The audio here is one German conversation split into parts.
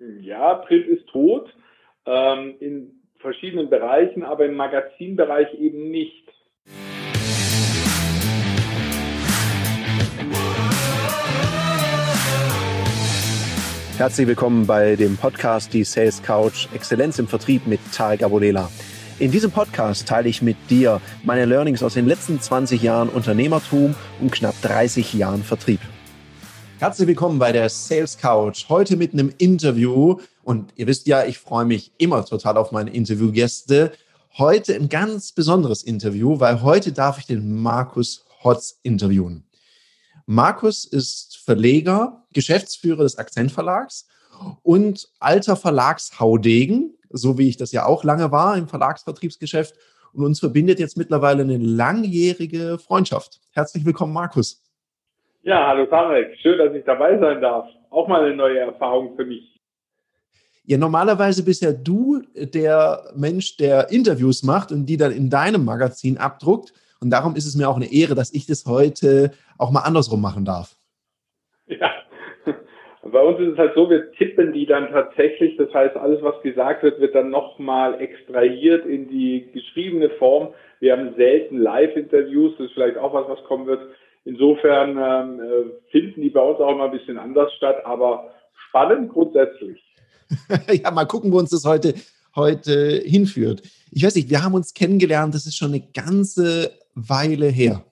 Ja, Print ist tot. Ähm, in verschiedenen Bereichen, aber im Magazinbereich eben nicht. Herzlich willkommen bei dem Podcast Die Sales Couch Exzellenz im Vertrieb mit Tarek Abodela. In diesem Podcast teile ich mit dir meine Learnings aus den letzten 20 Jahren Unternehmertum und knapp 30 Jahren Vertrieb. Herzlich willkommen bei der Sales Couch. Heute mit einem Interview. Und ihr wisst ja, ich freue mich immer total auf meine Interviewgäste. Heute ein ganz besonderes Interview, weil heute darf ich den Markus Hotz interviewen. Markus ist Verleger, Geschäftsführer des Akzentverlags und alter Verlagshaudegen, so wie ich das ja auch lange war im Verlagsvertriebsgeschäft. Und uns verbindet jetzt mittlerweile eine langjährige Freundschaft. Herzlich willkommen, Markus. Ja, hallo Tarek. Schön, dass ich dabei sein darf. Auch mal eine neue Erfahrung für mich. Ja, normalerweise bist ja du der Mensch, der Interviews macht und die dann in deinem Magazin abdruckt. Und darum ist es mir auch eine Ehre, dass ich das heute auch mal andersrum machen darf. Ja, bei uns ist es halt so, wir tippen die dann tatsächlich. Das heißt, alles, was gesagt wird, wird dann nochmal extrahiert in die geschriebene Form. Wir haben selten Live-Interviews. Das ist vielleicht auch was, was kommen wird. Insofern ähm, äh, finden die bei uns auch immer ein bisschen anders statt, aber spannend grundsätzlich. ja, mal gucken, wo uns das heute, heute hinführt. Ich weiß nicht, wir haben uns kennengelernt, das ist schon eine ganze Weile her.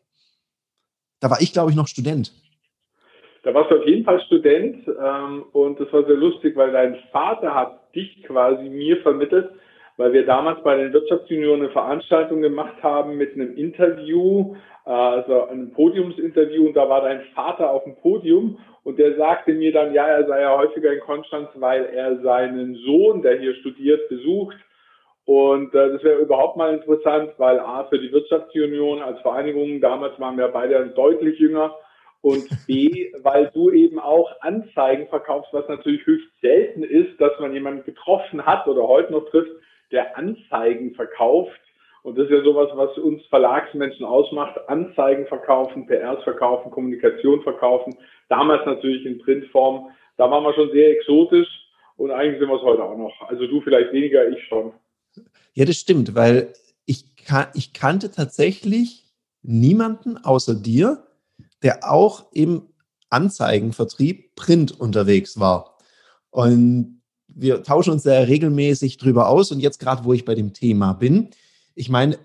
Da war ich, glaube ich, noch Student. Da warst du auf jeden Fall Student ähm, und das war sehr lustig, weil dein Vater hat dich quasi mir vermittelt, weil wir damals bei den Wirtschaftsunionen eine Veranstaltung gemacht haben mit einem Interview äh, also ein Podiumsinterview und da war dein Vater auf dem Podium und der sagte mir dann, ja, er sei ja häufiger in Konstanz, weil er seinen Sohn, der hier studiert, besucht. Und äh, das wäre überhaupt mal interessant, weil A, für die Wirtschaftsunion als Vereinigung, damals waren wir beide deutlich jünger, und B, weil du eben auch Anzeigen verkaufst, was natürlich höchst selten ist, dass man jemanden getroffen hat oder heute noch trifft, der Anzeigen verkauft und das ist ja sowas, was uns Verlagsmenschen ausmacht. Anzeigen verkaufen, PRs verkaufen, Kommunikation verkaufen. Damals natürlich in Printform. Da waren wir schon sehr exotisch und eigentlich sind wir es heute auch noch. Also du vielleicht weniger, ich schon. Ja, das stimmt, weil ich, kan ich kannte tatsächlich niemanden außer dir, der auch im Anzeigenvertrieb Print unterwegs war. Und wir tauschen uns sehr regelmäßig drüber aus. Und jetzt gerade, wo ich bei dem Thema bin, ich meine,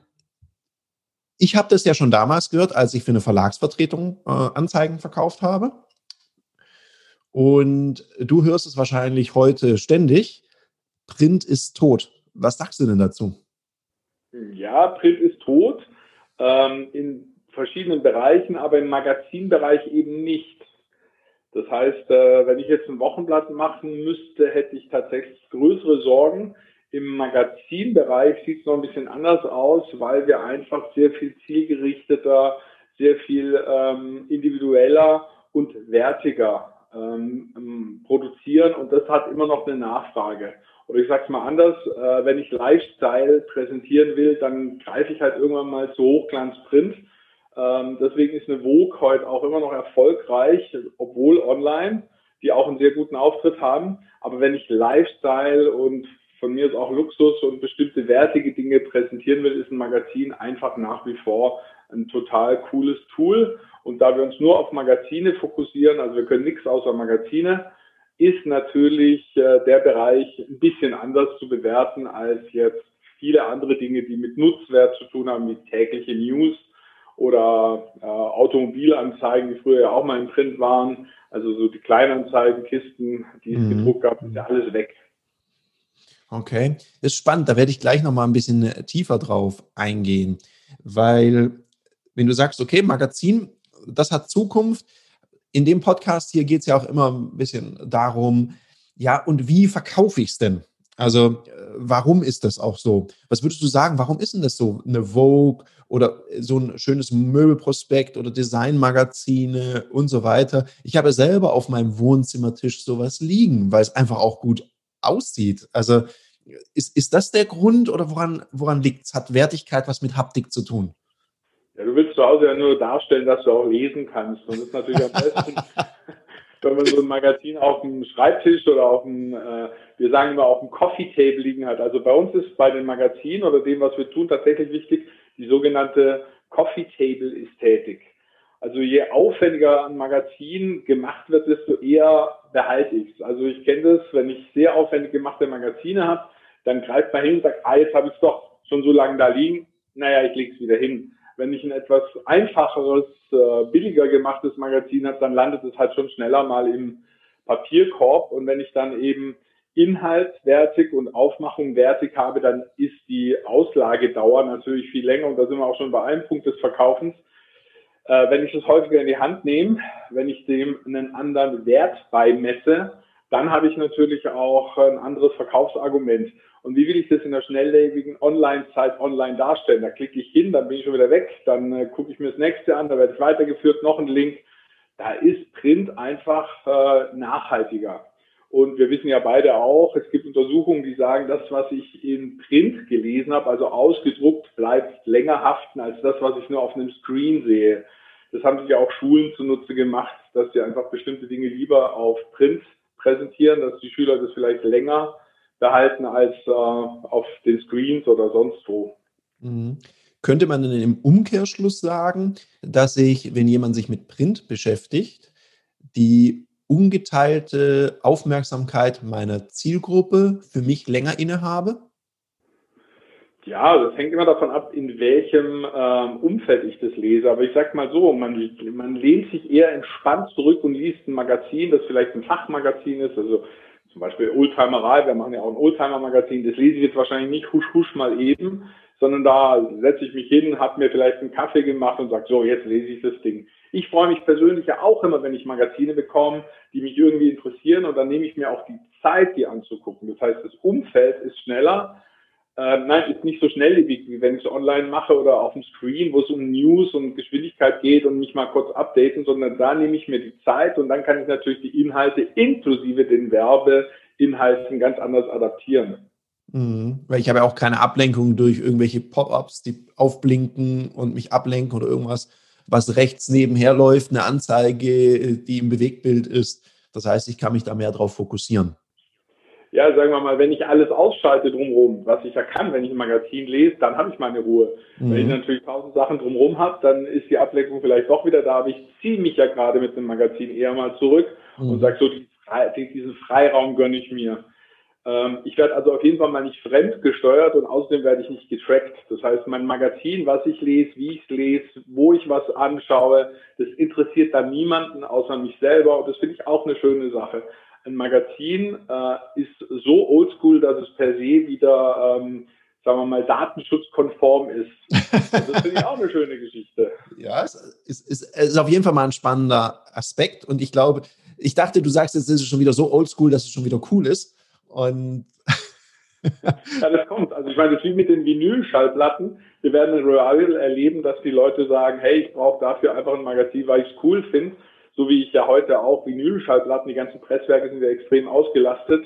ich habe das ja schon damals gehört, als ich für eine Verlagsvertretung äh, Anzeigen verkauft habe. Und du hörst es wahrscheinlich heute ständig. Print ist tot. Was sagst du denn dazu? Ja, Print ist tot. Ähm, in verschiedenen Bereichen, aber im Magazinbereich eben nicht. Das heißt, äh, wenn ich jetzt ein Wochenblatt machen müsste, hätte ich tatsächlich größere Sorgen, im Magazinbereich sieht es noch ein bisschen anders aus, weil wir einfach sehr viel zielgerichteter, sehr viel ähm, individueller und wertiger ähm, produzieren und das hat immer noch eine Nachfrage. Oder ich sage es mal anders, äh, wenn ich Lifestyle präsentieren will, dann greife ich halt irgendwann mal zu Hochglanzprint. Ähm, deswegen ist eine Vogue heute auch immer noch erfolgreich, obwohl online, die auch einen sehr guten Auftritt haben. Aber wenn ich Lifestyle und von mir ist auch Luxus und bestimmte wertige Dinge präsentieren will, ist ein Magazin einfach nach wie vor ein total cooles Tool. Und da wir uns nur auf Magazine fokussieren, also wir können nichts außer Magazine, ist natürlich äh, der Bereich ein bisschen anders zu bewerten als jetzt viele andere Dinge, die mit Nutzwert zu tun haben, wie tägliche News oder äh, Automobilanzeigen, die früher ja auch mal im Print waren. Also so die Kleinanzeigen, Kisten, die es mhm. gedruckt gab, ist ja alles weg. Okay, das ist spannend. Da werde ich gleich noch mal ein bisschen äh, tiefer drauf eingehen, weil wenn du sagst, okay, Magazin, das hat Zukunft. In dem Podcast hier geht es ja auch immer ein bisschen darum, ja, und wie verkaufe ich es denn? Also, äh, warum ist das auch so? Was würdest du sagen, warum ist denn das so? Eine Vogue oder so ein schönes Möbelprospekt oder Designmagazine und so weiter. Ich habe selber auf meinem Wohnzimmertisch sowas liegen, weil es einfach auch gut aussieht. Also ist, ist das der Grund oder woran, woran liegt es? Hat Wertigkeit was mit Haptik zu tun? Ja, du willst zu Hause ja nur darstellen, dass du auch lesen kannst. Und das ist natürlich am besten, wenn man so ein Magazin auf dem Schreibtisch oder auf dem, äh, wir sagen immer auf dem Coffee Table liegen hat. Also bei uns ist bei den Magazinen oder dem, was wir tun, tatsächlich wichtig, die sogenannte Coffee Table Ästhetik. Also je aufwendiger ein Magazin gemacht wird, desto eher behalte ich es. Also ich kenne das, wenn ich sehr aufwendig gemachte Magazine habe, dann greift man hin und sagt, ah, jetzt habe ich es doch schon so lange da liegen. Naja, ich lege es wieder hin. Wenn ich ein etwas einfacheres, äh, billiger gemachtes Magazin habe, dann landet es halt schon schneller mal im Papierkorb. Und wenn ich dann eben Inhalt wertig und Aufmachung wertig habe, dann ist die Auslagedauer natürlich viel länger. Und da sind wir auch schon bei einem Punkt des Verkaufens äh, wenn ich es häufiger in die Hand nehme, wenn ich dem einen anderen Wert beimesse, dann habe ich natürlich auch ein anderes Verkaufsargument. Und wie will ich das in der schnelllebigen Online-Zeit online darstellen? Da klicke ich hin, dann bin ich schon wieder weg, dann äh, gucke ich mir das nächste an, da werde ich weitergeführt, noch ein Link. Da ist Print einfach äh, nachhaltiger. Und wir wissen ja beide auch, es gibt Untersuchungen, die sagen, das, was ich in Print gelesen habe, also ausgedruckt, bleibt länger haften als das, was ich nur auf einem Screen sehe. Das haben sich ja auch Schulen zunutze gemacht, dass sie einfach bestimmte Dinge lieber auf Print präsentieren, dass die Schüler das vielleicht länger behalten als äh, auf den Screens oder sonst wo. Mhm. Könnte man denn im Umkehrschluss sagen, dass sich, wenn jemand sich mit Print beschäftigt, die ungeteilte Aufmerksamkeit meiner Zielgruppe für mich länger innehabe? Ja, das hängt immer davon ab, in welchem ähm, Umfeld ich das lese. Aber ich sag mal so, man, man lehnt sich eher entspannt zurück und liest ein Magazin, das vielleicht ein Fachmagazin ist, also zum Beispiel Oldtimerei, wir machen ja auch ein Oldtimer-Magazin, das lese ich jetzt wahrscheinlich nicht husch husch mal eben, sondern da setze ich mich hin, habe mir vielleicht einen Kaffee gemacht und sage, so, jetzt lese ich das Ding. Ich freue mich persönlich ja auch immer, wenn ich Magazine bekomme, die mich irgendwie interessieren und dann nehme ich mir auch die Zeit, die anzugucken. Das heißt, das Umfeld ist schneller. Äh, nein, ist nicht so schnelllebig, wie wenn ich es online mache oder auf dem Screen, wo es um News und Geschwindigkeit geht und mich mal kurz updaten, sondern da nehme ich mir die Zeit und dann kann ich natürlich die Inhalte inklusive den Werbeinhalten ganz anders adaptieren. Mhm. Weil ich habe ja auch keine Ablenkung durch irgendwelche Pop-ups, die aufblinken und mich ablenken oder irgendwas was rechts nebenher läuft, eine Anzeige, die im Bewegtbild ist. Das heißt, ich kann mich da mehr drauf fokussieren. Ja, sagen wir mal, wenn ich alles ausschalte drumherum, was ich ja kann, wenn ich ein Magazin lese, dann habe ich meine Ruhe. Mhm. Wenn ich mhm. natürlich tausend Sachen drumherum habe, dann ist die Ablenkung vielleicht doch wieder da, aber ich ziehe mich ja gerade mit dem Magazin eher mal zurück mhm. und sage so, diesen Freiraum gönne ich mir. Ähm, ich werde also auf jeden Fall mal nicht fremd gesteuert und außerdem werde ich nicht getrackt. Das heißt, mein Magazin, was ich lese, wie ich es lese, wo ich was anschaue, das interessiert dann niemanden außer mich selber und das finde ich auch eine schöne Sache. Ein Magazin äh, ist so oldschool, dass es per se wieder, ähm, sagen wir mal, datenschutzkonform ist. Und das finde ich auch eine schöne Geschichte. Ja, es ist, ist, ist auf jeden Fall mal ein spannender Aspekt und ich glaube, ich dachte, du sagst jetzt, es ist schon wieder so oldschool, dass es schon wieder cool ist. Und ja, das kommt. Also ich meine, das ist wie mit den Vinyl-Schallplatten. Wir werden in Royal erleben, dass die Leute sagen, hey, ich brauche dafür einfach ein Magazin, weil ich es cool finde. So wie ich ja heute auch Vinyl-Schallplatten, die ganzen Presswerke sind ja extrem ausgelastet,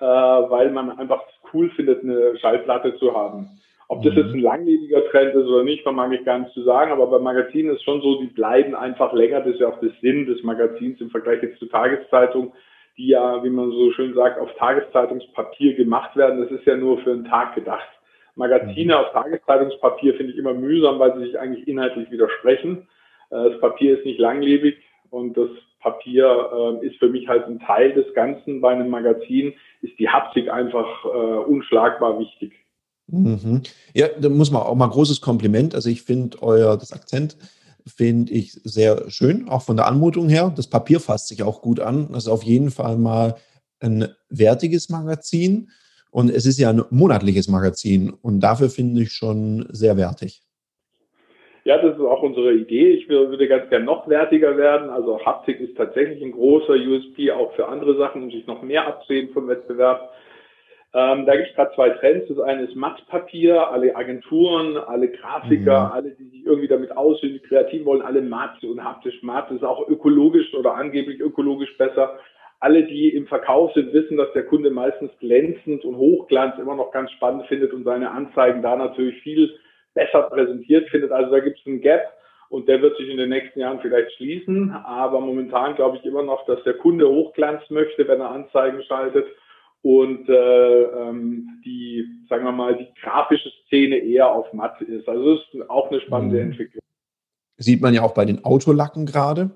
äh, weil man einfach cool findet, eine Schallplatte zu haben. Ob das mhm. jetzt ein langlebiger Trend ist oder nicht, vermag ich gar nicht zu sagen, aber bei Magazinen ist schon so, die bleiben einfach länger. Das ist ja auch der Sinn des Magazins im Vergleich jetzt zur Tageszeitung die ja, wie man so schön sagt, auf Tageszeitungspapier gemacht werden. Das ist ja nur für einen Tag gedacht. Magazine mhm. auf Tageszeitungspapier finde ich immer mühsam, weil sie sich eigentlich inhaltlich widersprechen. Äh, das Papier ist nicht langlebig und das Papier äh, ist für mich halt ein Teil des Ganzen. Bei einem Magazin ist die Haptik einfach äh, unschlagbar wichtig. Mhm. Ja, da muss man auch mal großes Kompliment. Also ich finde euer das Akzent finde ich sehr schön, auch von der Anmutung her. Das Papier fasst sich auch gut an. Das ist auf jeden Fall mal ein wertiges Magazin und es ist ja ein monatliches Magazin und dafür finde ich schon sehr wertig. Ja, das ist auch unsere Idee. Ich würde ganz gern noch wertiger werden. Also Haptik ist tatsächlich ein großer USP auch für andere Sachen, um sich noch mehr abzuheben vom Wettbewerb. Ähm, da gibt es gerade zwei Trends. Das eine ist Mattpapier. Alle Agenturen, alle Grafiker, mhm. alle, die sich irgendwie damit aussehen, die kreativ wollen, alle matt und haptisch matt. Das ist auch ökologisch oder angeblich ökologisch besser. Alle, die im Verkauf sind, wissen, dass der Kunde meistens glänzend und Hochglanz immer noch ganz spannend findet und seine Anzeigen da natürlich viel besser präsentiert findet. Also da gibt es einen Gap. Und der wird sich in den nächsten Jahren vielleicht schließen. Aber momentan glaube ich immer noch, dass der Kunde Hochglanz möchte, wenn er Anzeigen schaltet. Und äh, ähm, die, sagen wir mal, die grafische Szene eher auf matt ist. Also das ist auch eine spannende mhm. Entwicklung. Sieht man ja auch bei den Autolacken gerade.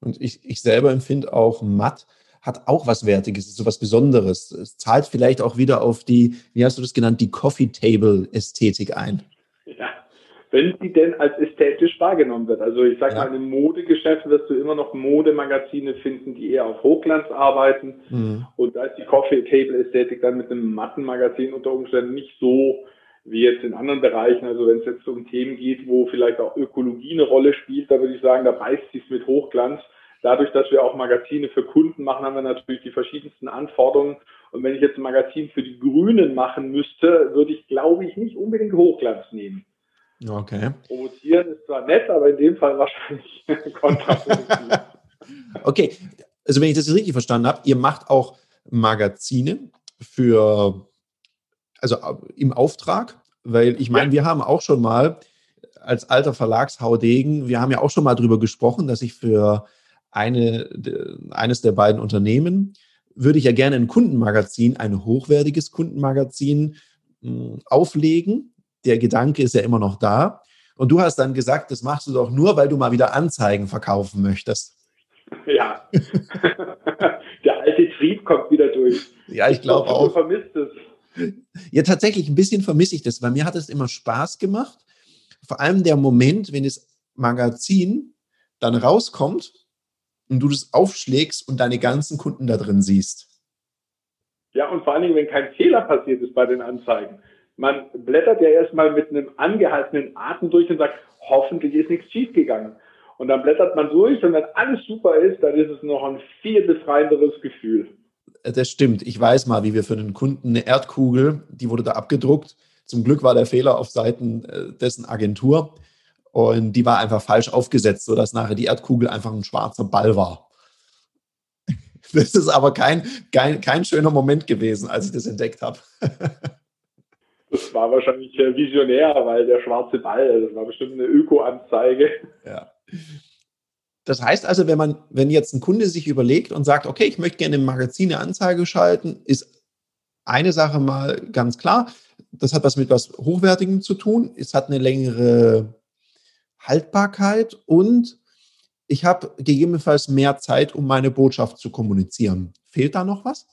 Und ich, ich selber empfinde auch matt hat auch was Wertiges, so was Besonderes. Es zahlt vielleicht auch wieder auf die, wie hast du das genannt, die Coffee Table Ästhetik ein. Wenn sie denn als ästhetisch wahrgenommen wird. Also ich sage ja. mal, im Modegeschäft wirst du immer noch Modemagazine finden, die eher auf Hochglanz arbeiten. Mhm. Und da ist die Coffee Table Ästhetik dann mit einem Mattenmagazin unter Umständen nicht so wie jetzt in anderen Bereichen. Also wenn es jetzt um Themen geht, wo vielleicht auch Ökologie eine Rolle spielt, da würde ich sagen, da beißt sie es mit Hochglanz. Dadurch, dass wir auch Magazine für Kunden machen, haben wir natürlich die verschiedensten Anforderungen. Und wenn ich jetzt ein Magazin für die Grünen machen müsste, würde ich, glaube ich, nicht unbedingt Hochglanz nehmen. Okay. Promozieren ist zwar nett, aber in dem Fall wahrscheinlich kontraproduktiv. okay, also wenn ich das richtig verstanden habe, ihr macht auch Magazine für, also im Auftrag, weil ich meine, ja. wir haben auch schon mal als alter Verlagshaudegen, wir haben ja auch schon mal darüber gesprochen, dass ich für eine, eines der beiden Unternehmen würde ich ja gerne ein Kundenmagazin, ein hochwertiges Kundenmagazin hm, auflegen. Der Gedanke ist ja immer noch da. Und du hast dann gesagt, das machst du doch nur, weil du mal wieder Anzeigen verkaufen möchtest. Ja. Der alte Trieb kommt wieder durch. Ja, ich glaube auch. Du vermisst es. Ja, tatsächlich, ein bisschen vermisse ich das, weil mir hat es immer Spaß gemacht. Vor allem der Moment, wenn das Magazin dann rauskommt und du das aufschlägst und deine ganzen Kunden da drin siehst. Ja, und vor allen Dingen, wenn kein Fehler passiert ist bei den Anzeigen. Man blättert ja erstmal mit einem angehaltenen Atem durch und sagt, hoffentlich ist nichts schiefgegangen. Und dann blättert man durch und wenn alles super ist, dann ist es noch ein viel befreienderes Gefühl. Äh, das stimmt. Ich weiß mal, wie wir für den Kunden eine Erdkugel, die wurde da abgedruckt. Zum Glück war der Fehler auf Seiten äh, dessen Agentur. Und die war einfach falsch aufgesetzt, sodass nachher die Erdkugel einfach ein schwarzer Ball war. Das ist aber kein, kein, kein schöner Moment gewesen, als ich das entdeckt habe. Das war wahrscheinlich visionär, weil der schwarze Ball, das war bestimmt eine Öko-Anzeige. Ja. Das heißt also, wenn man, wenn jetzt ein Kunde sich überlegt und sagt, okay, ich möchte gerne im Magazin eine Anzeige schalten, ist eine Sache mal ganz klar. Das hat was mit was Hochwertigem zu tun. Es hat eine längere Haltbarkeit und ich habe gegebenenfalls mehr Zeit, um meine Botschaft zu kommunizieren. Fehlt da noch was?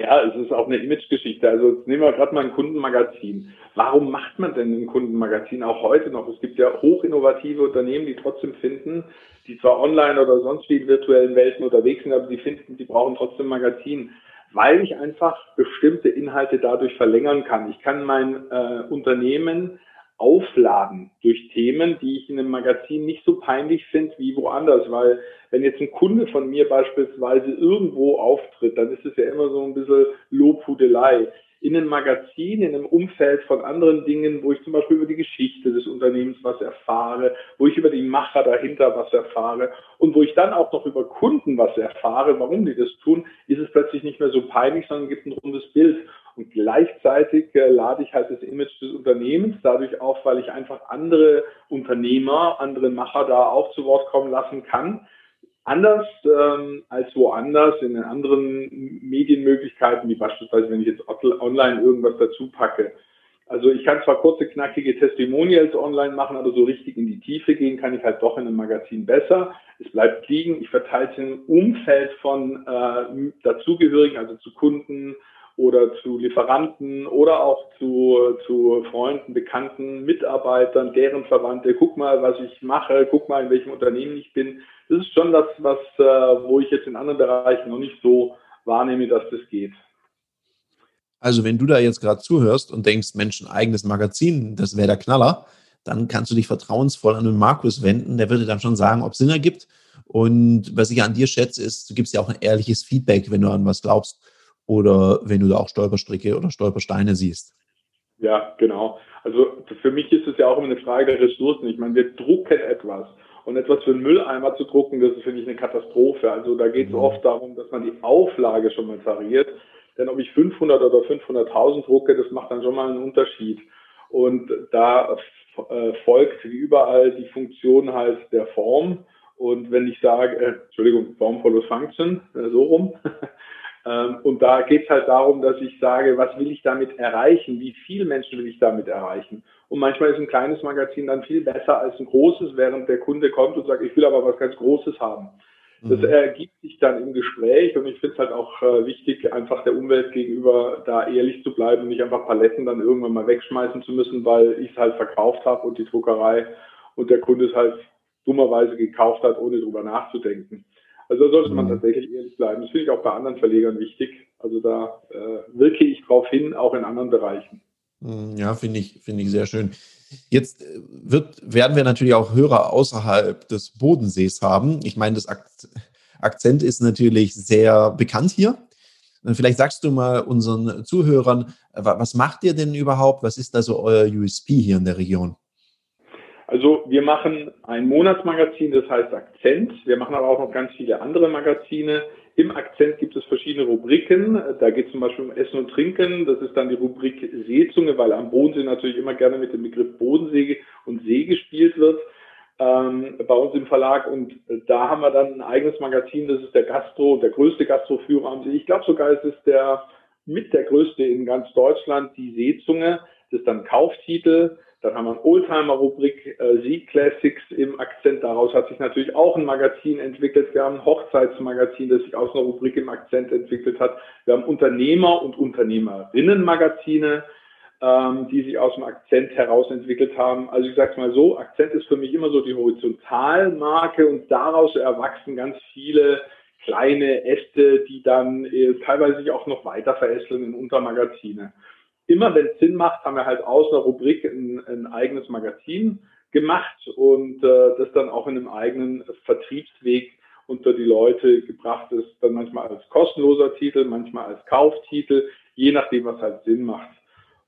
Ja, es ist auch eine Imagegeschichte. Also jetzt nehmen wir gerade mal ein Kundenmagazin. Warum macht man denn ein Kundenmagazin auch heute noch? Es gibt ja hochinnovative Unternehmen, die trotzdem finden, die zwar online oder sonst wie in virtuellen Welten unterwegs sind, aber die finden, sie brauchen trotzdem Magazin, weil ich einfach bestimmte Inhalte dadurch verlängern kann. Ich kann mein äh, Unternehmen aufladen durch Themen, die ich in einem Magazin nicht so peinlich finde wie woanders, weil wenn jetzt ein Kunde von mir beispielsweise irgendwo auftritt, dann ist es ja immer so ein bisschen Lobhudelei in einem Magazin, in einem Umfeld von anderen Dingen, wo ich zum Beispiel über die Geschichte des Unternehmens was erfahre, wo ich über die Macher dahinter was erfahre und wo ich dann auch noch über Kunden was erfahre, warum die das tun, ist es plötzlich nicht mehr so peinlich, sondern gibt ein rundes Bild. Und gleichzeitig äh, lade ich halt das Image des Unternehmens dadurch auf, weil ich einfach andere Unternehmer, andere Macher da auch zu Wort kommen lassen kann anders ähm, als woanders in den anderen Medienmöglichkeiten, wie beispielsweise, wenn ich jetzt online irgendwas dazu packe. Also ich kann zwar kurze, knackige Testimonials online machen, aber so richtig in die Tiefe gehen kann ich halt doch in einem Magazin besser. Es bleibt liegen. Ich verteile es im Umfeld von äh, dazugehörigen, also zu Kunden, oder zu Lieferanten oder auch zu, zu Freunden, Bekannten, Mitarbeitern, deren Verwandte. Guck mal, was ich mache, guck mal, in welchem Unternehmen ich bin. Das ist schon das, was, äh, wo ich jetzt in anderen Bereichen noch nicht so wahrnehme, dass das geht. Also wenn du da jetzt gerade zuhörst und denkst, Mensch, ein eigenes Magazin, das wäre der Knaller, dann kannst du dich vertrauensvoll an den Markus wenden. Der würde dann schon sagen, ob es Sinn ergibt. Und was ich an dir schätze, ist, du gibst ja auch ein ehrliches Feedback, wenn du an was glaubst oder wenn du da auch Stolperstricke oder Stolpersteine siehst. Ja, genau. Also für mich ist es ja auch immer eine Frage der Ressourcen. Ich meine, wir drucken etwas. Und etwas für einen Mülleimer zu drucken, das ist, finde ich, eine Katastrophe. Also da geht es mhm. oft darum, dass man die Auflage schon mal tariert. Denn ob ich 500 oder 500.000 drucke, das macht dann schon mal einen Unterschied. Und da äh, folgt wie überall die Funktion halt der Form. Und wenn ich sage, äh, Entschuldigung, Form follows Function, äh, so rum. ähm, und da geht es halt darum, dass ich sage, was will ich damit erreichen? Wie viele Menschen will ich damit erreichen? Und manchmal ist ein kleines Magazin dann viel besser als ein großes, während der Kunde kommt und sagt, ich will aber was ganz Großes haben. Das mhm. ergibt sich dann im Gespräch und ich finde es halt auch äh, wichtig, einfach der Umwelt gegenüber da ehrlich zu bleiben und nicht einfach Paletten dann irgendwann mal wegschmeißen zu müssen, weil ich es halt verkauft habe und die Druckerei und der Kunde es halt dummerweise gekauft hat, ohne drüber nachzudenken. Also da sollte man mhm. tatsächlich ehrlich bleiben. Das finde ich auch bei anderen Verlegern wichtig. Also da äh, wirke ich drauf hin, auch in anderen Bereichen. Mhm, ja, finde ich, finde ich sehr schön. Jetzt äh, wird, werden wir natürlich auch Hörer außerhalb des Bodensees haben. Ich meine, das Akzent ist natürlich sehr bekannt hier. Vielleicht sagst du mal unseren Zuhörern, was macht ihr denn überhaupt? Was ist da so euer USP hier in der Region? Also wir machen ein Monatsmagazin, das heißt Akzent. Wir machen aber auch noch ganz viele andere Magazine. Im Akzent gibt es verschiedene Rubriken. Da geht es zum Beispiel um Essen und Trinken. Das ist dann die Rubrik Seezunge, weil am Bodensee natürlich immer gerne mit dem Begriff Bodensee und See gespielt wird. Ähm, bei uns im Verlag und da haben wir dann ein eigenes Magazin, das ist der Gastro, der größte Gastroführer am See. Ich glaube sogar, es ist der mit der größte in ganz Deutschland, die Seezunge. Das ist dann Kauftitel. Dann haben wir eine Oldtimer-Rubrik, äh, Sieg Classics im Akzent. Daraus hat sich natürlich auch ein Magazin entwickelt. Wir haben ein Hochzeitsmagazin, das sich aus einer Rubrik im Akzent entwickelt hat. Wir haben Unternehmer- und Unternehmerinnen-Magazine, ähm, die sich aus dem Akzent heraus entwickelt haben. Also ich sage es mal so, Akzent ist für mich immer so die Horizontalmarke und daraus erwachsen ganz viele kleine Äste, die dann äh, teilweise sich auch noch weiter verästeln in Untermagazine immer wenn es Sinn macht, haben wir halt aus einer Rubrik ein, ein eigenes Magazin gemacht und äh, das dann auch in einem eigenen Vertriebsweg unter die Leute gebracht ist, dann manchmal als kostenloser Titel, manchmal als Kauftitel, je nachdem, was halt Sinn macht.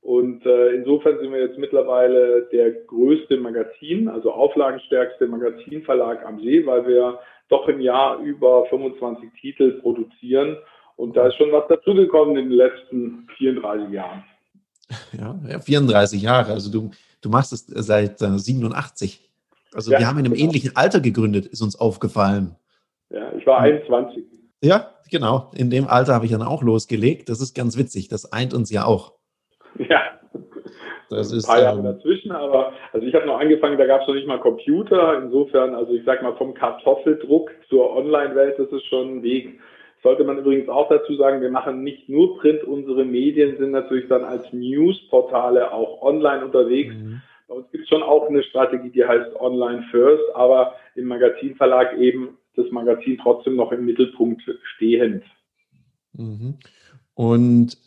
Und äh, insofern sind wir jetzt mittlerweile der größte Magazin, also auflagenstärkste Magazinverlag am See, weil wir doch im Jahr über 25 Titel produzieren. Und da ist schon was dazugekommen in den letzten 34 Jahren. Ja, ja 34 Jahre. Also du, du machst es seit äh, 87. Also ja, wir haben in einem genau. ähnlichen Alter gegründet, ist uns aufgefallen. Ja, ich war 21. Ja, genau. In dem Alter habe ich dann auch losgelegt. Das ist ganz witzig. Das eint uns ja auch. Ja. Das ist, ein paar Jahre ähm, dazwischen, aber also ich habe noch angefangen, da gab es noch nicht mal Computer. Insofern, also ich sag mal vom Kartoffeldruck zur Online-Welt, das ist schon ein Weg. Sollte man übrigens auch dazu sagen, wir machen nicht nur Print, unsere Medien sind natürlich dann als Newsportale auch online unterwegs. Mhm. Bei uns gibt es schon auch eine Strategie, die heißt Online First, aber im Magazinverlag eben das Magazin trotzdem noch im Mittelpunkt stehend. Mhm. Und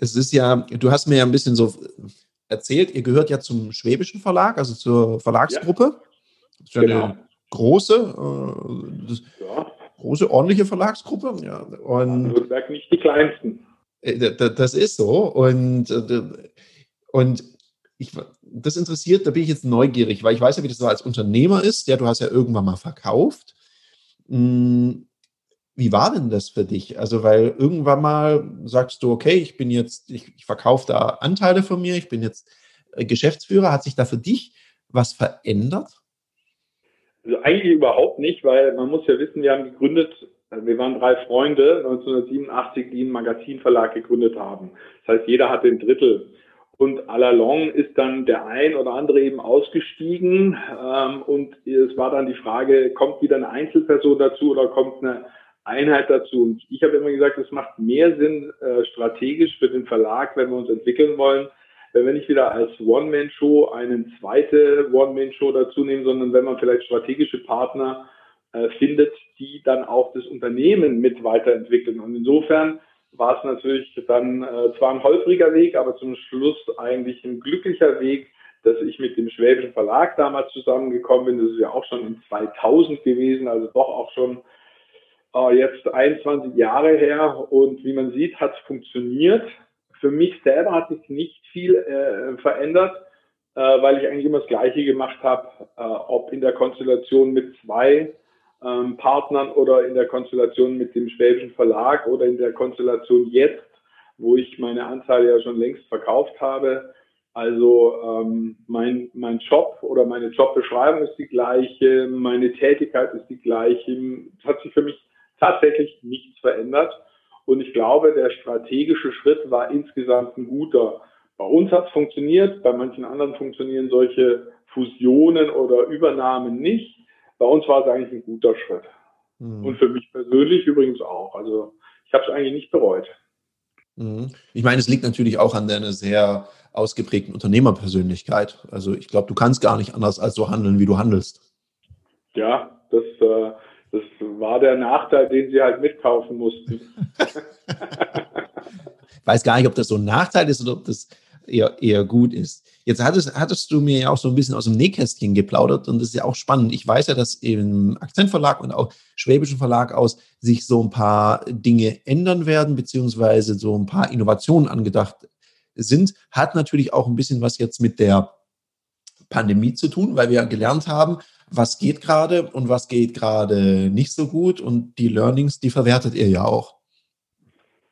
es ist ja, du hast mir ja ein bisschen so erzählt, ihr gehört ja zum Schwäbischen Verlag, also zur Verlagsgruppe. Ja. Genau große, äh, ja. große, ordentliche Verlagsgruppe. Ja. Und Nürnberg nicht die kleinsten. Äh, das ist so. Und, äh, und ich, das interessiert, da bin ich jetzt neugierig, weil ich weiß ja, wie das so als Unternehmer ist. Ja, du hast ja irgendwann mal verkauft. Hm, wie war denn das für dich? Also, weil irgendwann mal sagst du, okay, ich bin jetzt, ich, ich verkaufe da Anteile von mir, ich bin jetzt Geschäftsführer. Hat sich da für dich was verändert? Also eigentlich überhaupt nicht, weil man muss ja wissen, wir haben gegründet, also wir waren drei Freunde 1987, die einen Magazinverlag gegründet haben. Das heißt, jeder hatte ein Drittel. Und à la longue ist dann der ein oder andere eben ausgestiegen ähm, und es war dann die Frage, kommt wieder eine Einzelperson dazu oder kommt eine Einheit dazu? Und ich habe immer gesagt, es macht mehr Sinn äh, strategisch für den Verlag, wenn wir uns entwickeln wollen, wenn wir nicht wieder als One-Man-Show eine zweite One-Man-Show dazu nehmen, sondern wenn man vielleicht strategische Partner äh, findet, die dann auch das Unternehmen mit weiterentwickeln. Und insofern war es natürlich dann äh, zwar ein holpriger Weg, aber zum Schluss eigentlich ein glücklicher Weg, dass ich mit dem Schwäbischen Verlag damals zusammengekommen bin. Das ist ja auch schon in 2000 gewesen, also doch auch schon äh, jetzt 21 Jahre her. Und wie man sieht, hat es funktioniert. Für mich selber hat sich nicht viel äh, verändert, äh, weil ich eigentlich immer das Gleiche gemacht habe, äh, ob in der Konstellation mit zwei ähm, Partnern oder in der Konstellation mit dem Schwäbischen Verlag oder in der Konstellation jetzt, wo ich meine Anteile ja schon längst verkauft habe. Also ähm, mein, mein Job oder meine Jobbeschreibung ist die gleiche, meine Tätigkeit ist die gleiche. Es hat sich für mich tatsächlich nichts verändert. Und ich glaube, der strategische Schritt war insgesamt ein guter. Bei uns hat es funktioniert, bei manchen anderen funktionieren solche Fusionen oder Übernahmen nicht. Bei uns war es eigentlich ein guter Schritt. Mhm. Und für mich persönlich übrigens auch. Also ich habe es eigentlich nicht bereut. Mhm. Ich meine, es liegt natürlich auch an deiner sehr ausgeprägten Unternehmerpersönlichkeit. Also ich glaube, du kannst gar nicht anders als so handeln, wie du handelst. Ja, das, äh, das war der Nachteil, den sie halt mitkaufen mussten. ich weiß gar nicht, ob das so ein Nachteil ist oder ob das eher, eher gut ist. Jetzt hattest, hattest du mir ja auch so ein bisschen aus dem Nähkästchen geplaudert und das ist ja auch spannend. Ich weiß ja, dass im Akzentverlag und auch Schwäbischen Verlag aus sich so ein paar Dinge ändern werden, beziehungsweise so ein paar Innovationen angedacht sind. Hat natürlich auch ein bisschen was jetzt mit der Pandemie zu tun, weil wir gelernt haben, was geht gerade und was geht gerade nicht so gut und die Learnings, die verwertet ihr ja auch.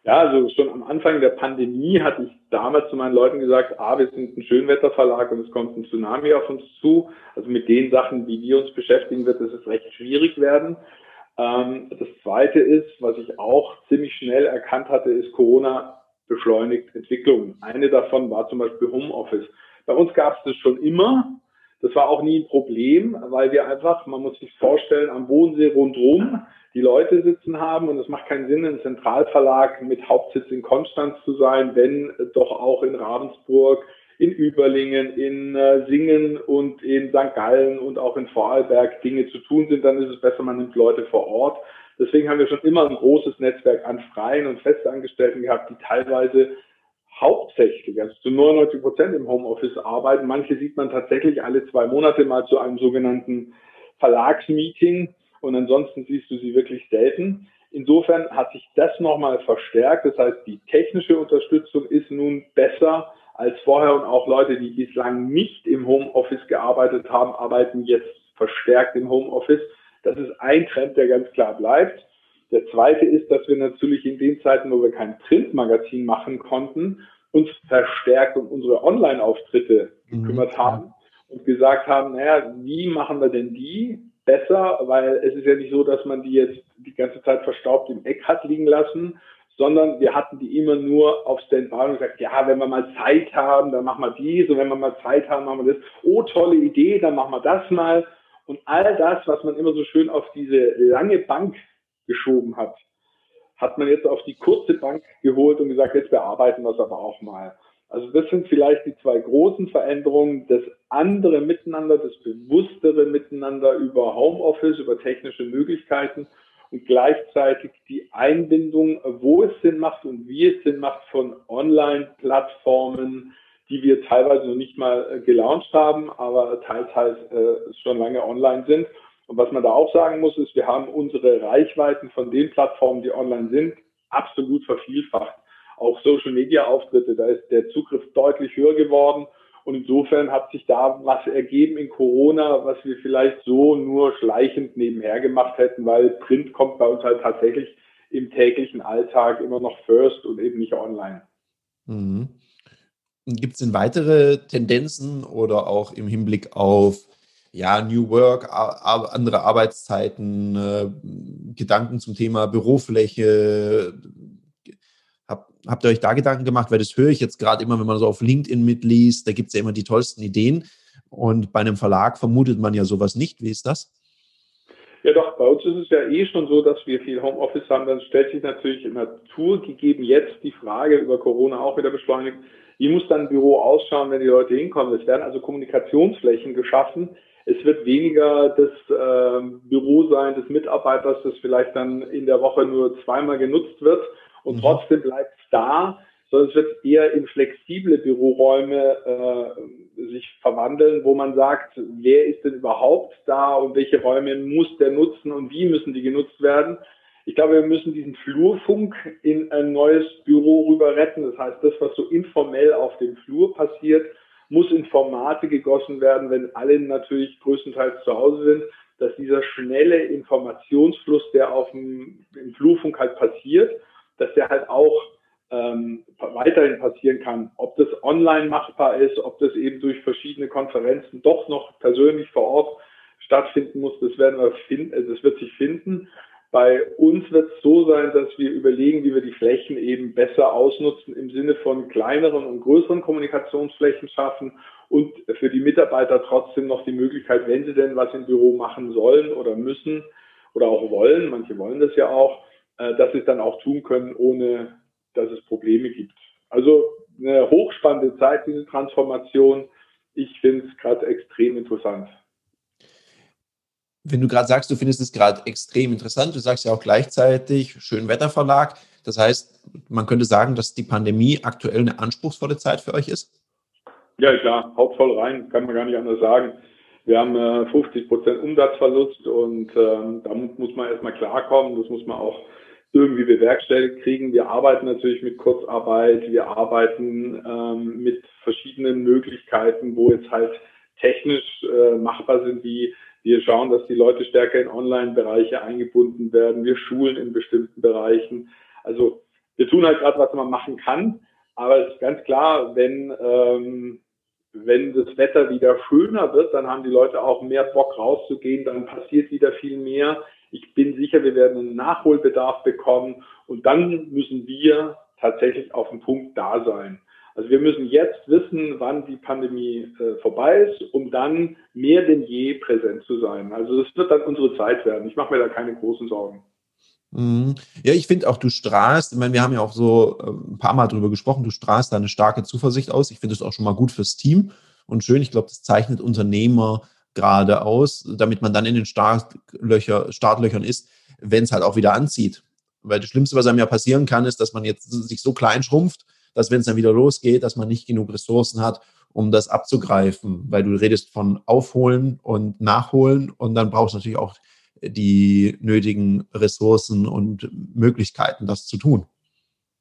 Ja, also schon am Anfang der Pandemie hatte ich damals zu meinen Leuten gesagt, ah, wir sind ein Schönwetterverlag und es kommt ein Tsunami auf uns zu. Also mit den Sachen, wie wir uns beschäftigen, wird es recht schwierig werden. Ähm, das zweite ist, was ich auch ziemlich schnell erkannt hatte, ist Corona beschleunigt Entwicklungen. Eine davon war zum Beispiel Homeoffice. Bei uns gab es das schon immer. Das war auch nie ein Problem, weil wir einfach, man muss sich vorstellen, am Bodensee rundherum die Leute sitzen haben und es macht keinen Sinn, ein Zentralverlag mit Hauptsitz in Konstanz zu sein, wenn doch auch in Ravensburg, in Überlingen, in äh, Singen und in St. Gallen und auch in Vorarlberg Dinge zu tun sind, dann ist es besser, man nimmt Leute vor Ort. Deswegen haben wir schon immer ein großes Netzwerk an freien und Festangestellten gehabt, die teilweise hauptsächlich, also zu 99 Prozent im Homeoffice arbeiten. Manche sieht man tatsächlich alle zwei Monate mal zu einem sogenannten Verlagsmeeting und ansonsten siehst du sie wirklich selten. Insofern hat sich das nochmal verstärkt. Das heißt, die technische Unterstützung ist nun besser als vorher und auch Leute, die bislang nicht im Homeoffice gearbeitet haben, arbeiten jetzt verstärkt im Homeoffice. Das ist ein Trend, der ganz klar bleibt. Der zweite ist, dass wir natürlich in den Zeiten, wo wir kein Printmagazin machen konnten, uns verstärkt um unsere Online-Auftritte mhm. gekümmert haben und gesagt haben, naja, wie machen wir denn die? besser, weil es ist ja nicht so, dass man die jetzt die ganze Zeit verstaubt im Eck hat liegen lassen, sondern wir hatten die immer nur auf Standby und gesagt, ja, wenn wir mal Zeit haben, dann machen wir dies und wenn wir mal Zeit haben, machen wir das. Oh, tolle Idee, dann machen wir das mal. Und all das, was man immer so schön auf diese lange Bank geschoben hat, hat man jetzt auf die kurze Bank geholt und gesagt, jetzt bearbeiten wir es aber auch mal. Also das sind vielleicht die zwei großen Veränderungen. Das andere Miteinander, das bewusstere Miteinander über Homeoffice, über technische Möglichkeiten und gleichzeitig die Einbindung, wo es Sinn macht und wie es Sinn macht von Online-Plattformen, die wir teilweise noch nicht mal äh, gelauncht haben, aber teils halt schon lange online sind. Und was man da auch sagen muss, ist, wir haben unsere Reichweiten von den Plattformen, die online sind, absolut vervielfacht auch Social Media Auftritte, da ist der Zugriff deutlich höher geworden. Und insofern hat sich da was ergeben in Corona, was wir vielleicht so nur schleichend nebenher gemacht hätten, weil Print kommt bei uns halt tatsächlich im täglichen Alltag immer noch first und eben nicht online. Mhm. Gibt es denn weitere Tendenzen oder auch im Hinblick auf ja, New Work, andere Arbeitszeiten, äh, Gedanken zum Thema Bürofläche, habt ihr euch da Gedanken gemacht? Weil das höre ich jetzt gerade immer, wenn man so auf LinkedIn mitliest, da gibt es ja immer die tollsten Ideen. Und bei einem Verlag vermutet man ja sowas nicht. Wie ist das? Ja, doch, bei uns ist es ja eh schon so, dass wir viel Homeoffice haben. Dann stellt sich natürlich in Natur gegeben jetzt die Frage über Corona auch wieder beschleunigt. Wie muss dann ein Büro ausschauen, wenn die Leute hinkommen? Es werden also Kommunikationsflächen geschaffen. Es wird weniger das äh, Büro sein des Mitarbeiters, das vielleicht dann in der Woche nur zweimal genutzt wird, und mhm. trotzdem bleibt es da, sondern es wird eher in flexible Büroräume äh, sich verwandeln, wo man sagt, wer ist denn überhaupt da und welche Räume muss der nutzen und wie müssen die genutzt werden. Ich glaube, wir müssen diesen Flurfunk in ein neues Büro rüber retten. Das heißt, das, was so informell auf dem Flur passiert, muss in Formate gegossen werden, wenn alle natürlich größtenteils zu Hause sind, dass dieser schnelle Informationsfluss, der auf dem, im Flurfunk halt passiert, dass der halt auch ähm, weiterhin passieren kann. Ob das online machbar ist, ob das eben durch verschiedene Konferenzen doch noch persönlich vor Ort stattfinden muss, das werden wir finden, äh, das wird sich finden. Bei uns wird es so sein, dass wir überlegen, wie wir die Flächen eben besser ausnutzen im Sinne von kleineren und größeren Kommunikationsflächen schaffen und für die Mitarbeiter trotzdem noch die Möglichkeit, wenn sie denn was im Büro machen sollen oder müssen oder auch wollen, manche wollen das ja auch, äh, dass sie es dann auch tun können, ohne dass es Probleme gibt. Also eine hochspannende Zeit, diese Transformation. Ich finde es gerade extrem interessant. Wenn du gerade sagst, du findest es gerade extrem interessant, du sagst ja auch gleichzeitig Schönwetterverlag. Das heißt, man könnte sagen, dass die Pandemie aktuell eine anspruchsvolle Zeit für euch ist? Ja, klar, hauptvoll rein, kann man gar nicht anders sagen. Wir haben äh, 50 Prozent Umsatzverlust und ähm, damit muss man erstmal klarkommen. Das muss man auch irgendwie bewerkstelligt kriegen. Wir arbeiten natürlich mit Kurzarbeit, wir arbeiten ähm, mit verschiedenen Möglichkeiten, wo jetzt halt technisch äh, machbar sind, wie wir schauen, dass die Leute stärker in Online-Bereiche eingebunden werden. Wir schulen in bestimmten Bereichen. Also wir tun halt gerade, was man machen kann. Aber es ist ganz klar, wenn, ähm, wenn das Wetter wieder schöner wird, dann haben die Leute auch mehr Bock rauszugehen, dann passiert wieder viel mehr. Ich bin sicher, wir werden einen Nachholbedarf bekommen und dann müssen wir tatsächlich auf dem Punkt da sein. Also wir müssen jetzt wissen, wann die Pandemie äh, vorbei ist, um dann mehr denn je präsent zu sein. Also das wird dann unsere Zeit werden. Ich mache mir da keine großen Sorgen. Mhm. Ja, ich finde auch, du strahlst, ich meine, wir haben ja auch so äh, ein paar Mal drüber gesprochen, du strahlst da eine starke Zuversicht aus. Ich finde es auch schon mal gut fürs Team und schön. Ich glaube, das zeichnet Unternehmer gerade aus, damit man dann in den Startlöcher, Startlöchern ist, wenn es halt auch wieder anzieht. Weil das Schlimmste, was einem ja passieren kann, ist, dass man jetzt sich so klein schrumpft, dass wenn es dann wieder losgeht, dass man nicht genug Ressourcen hat, um das abzugreifen. Weil du redest von Aufholen und Nachholen und dann brauchst du natürlich auch die nötigen Ressourcen und Möglichkeiten, das zu tun.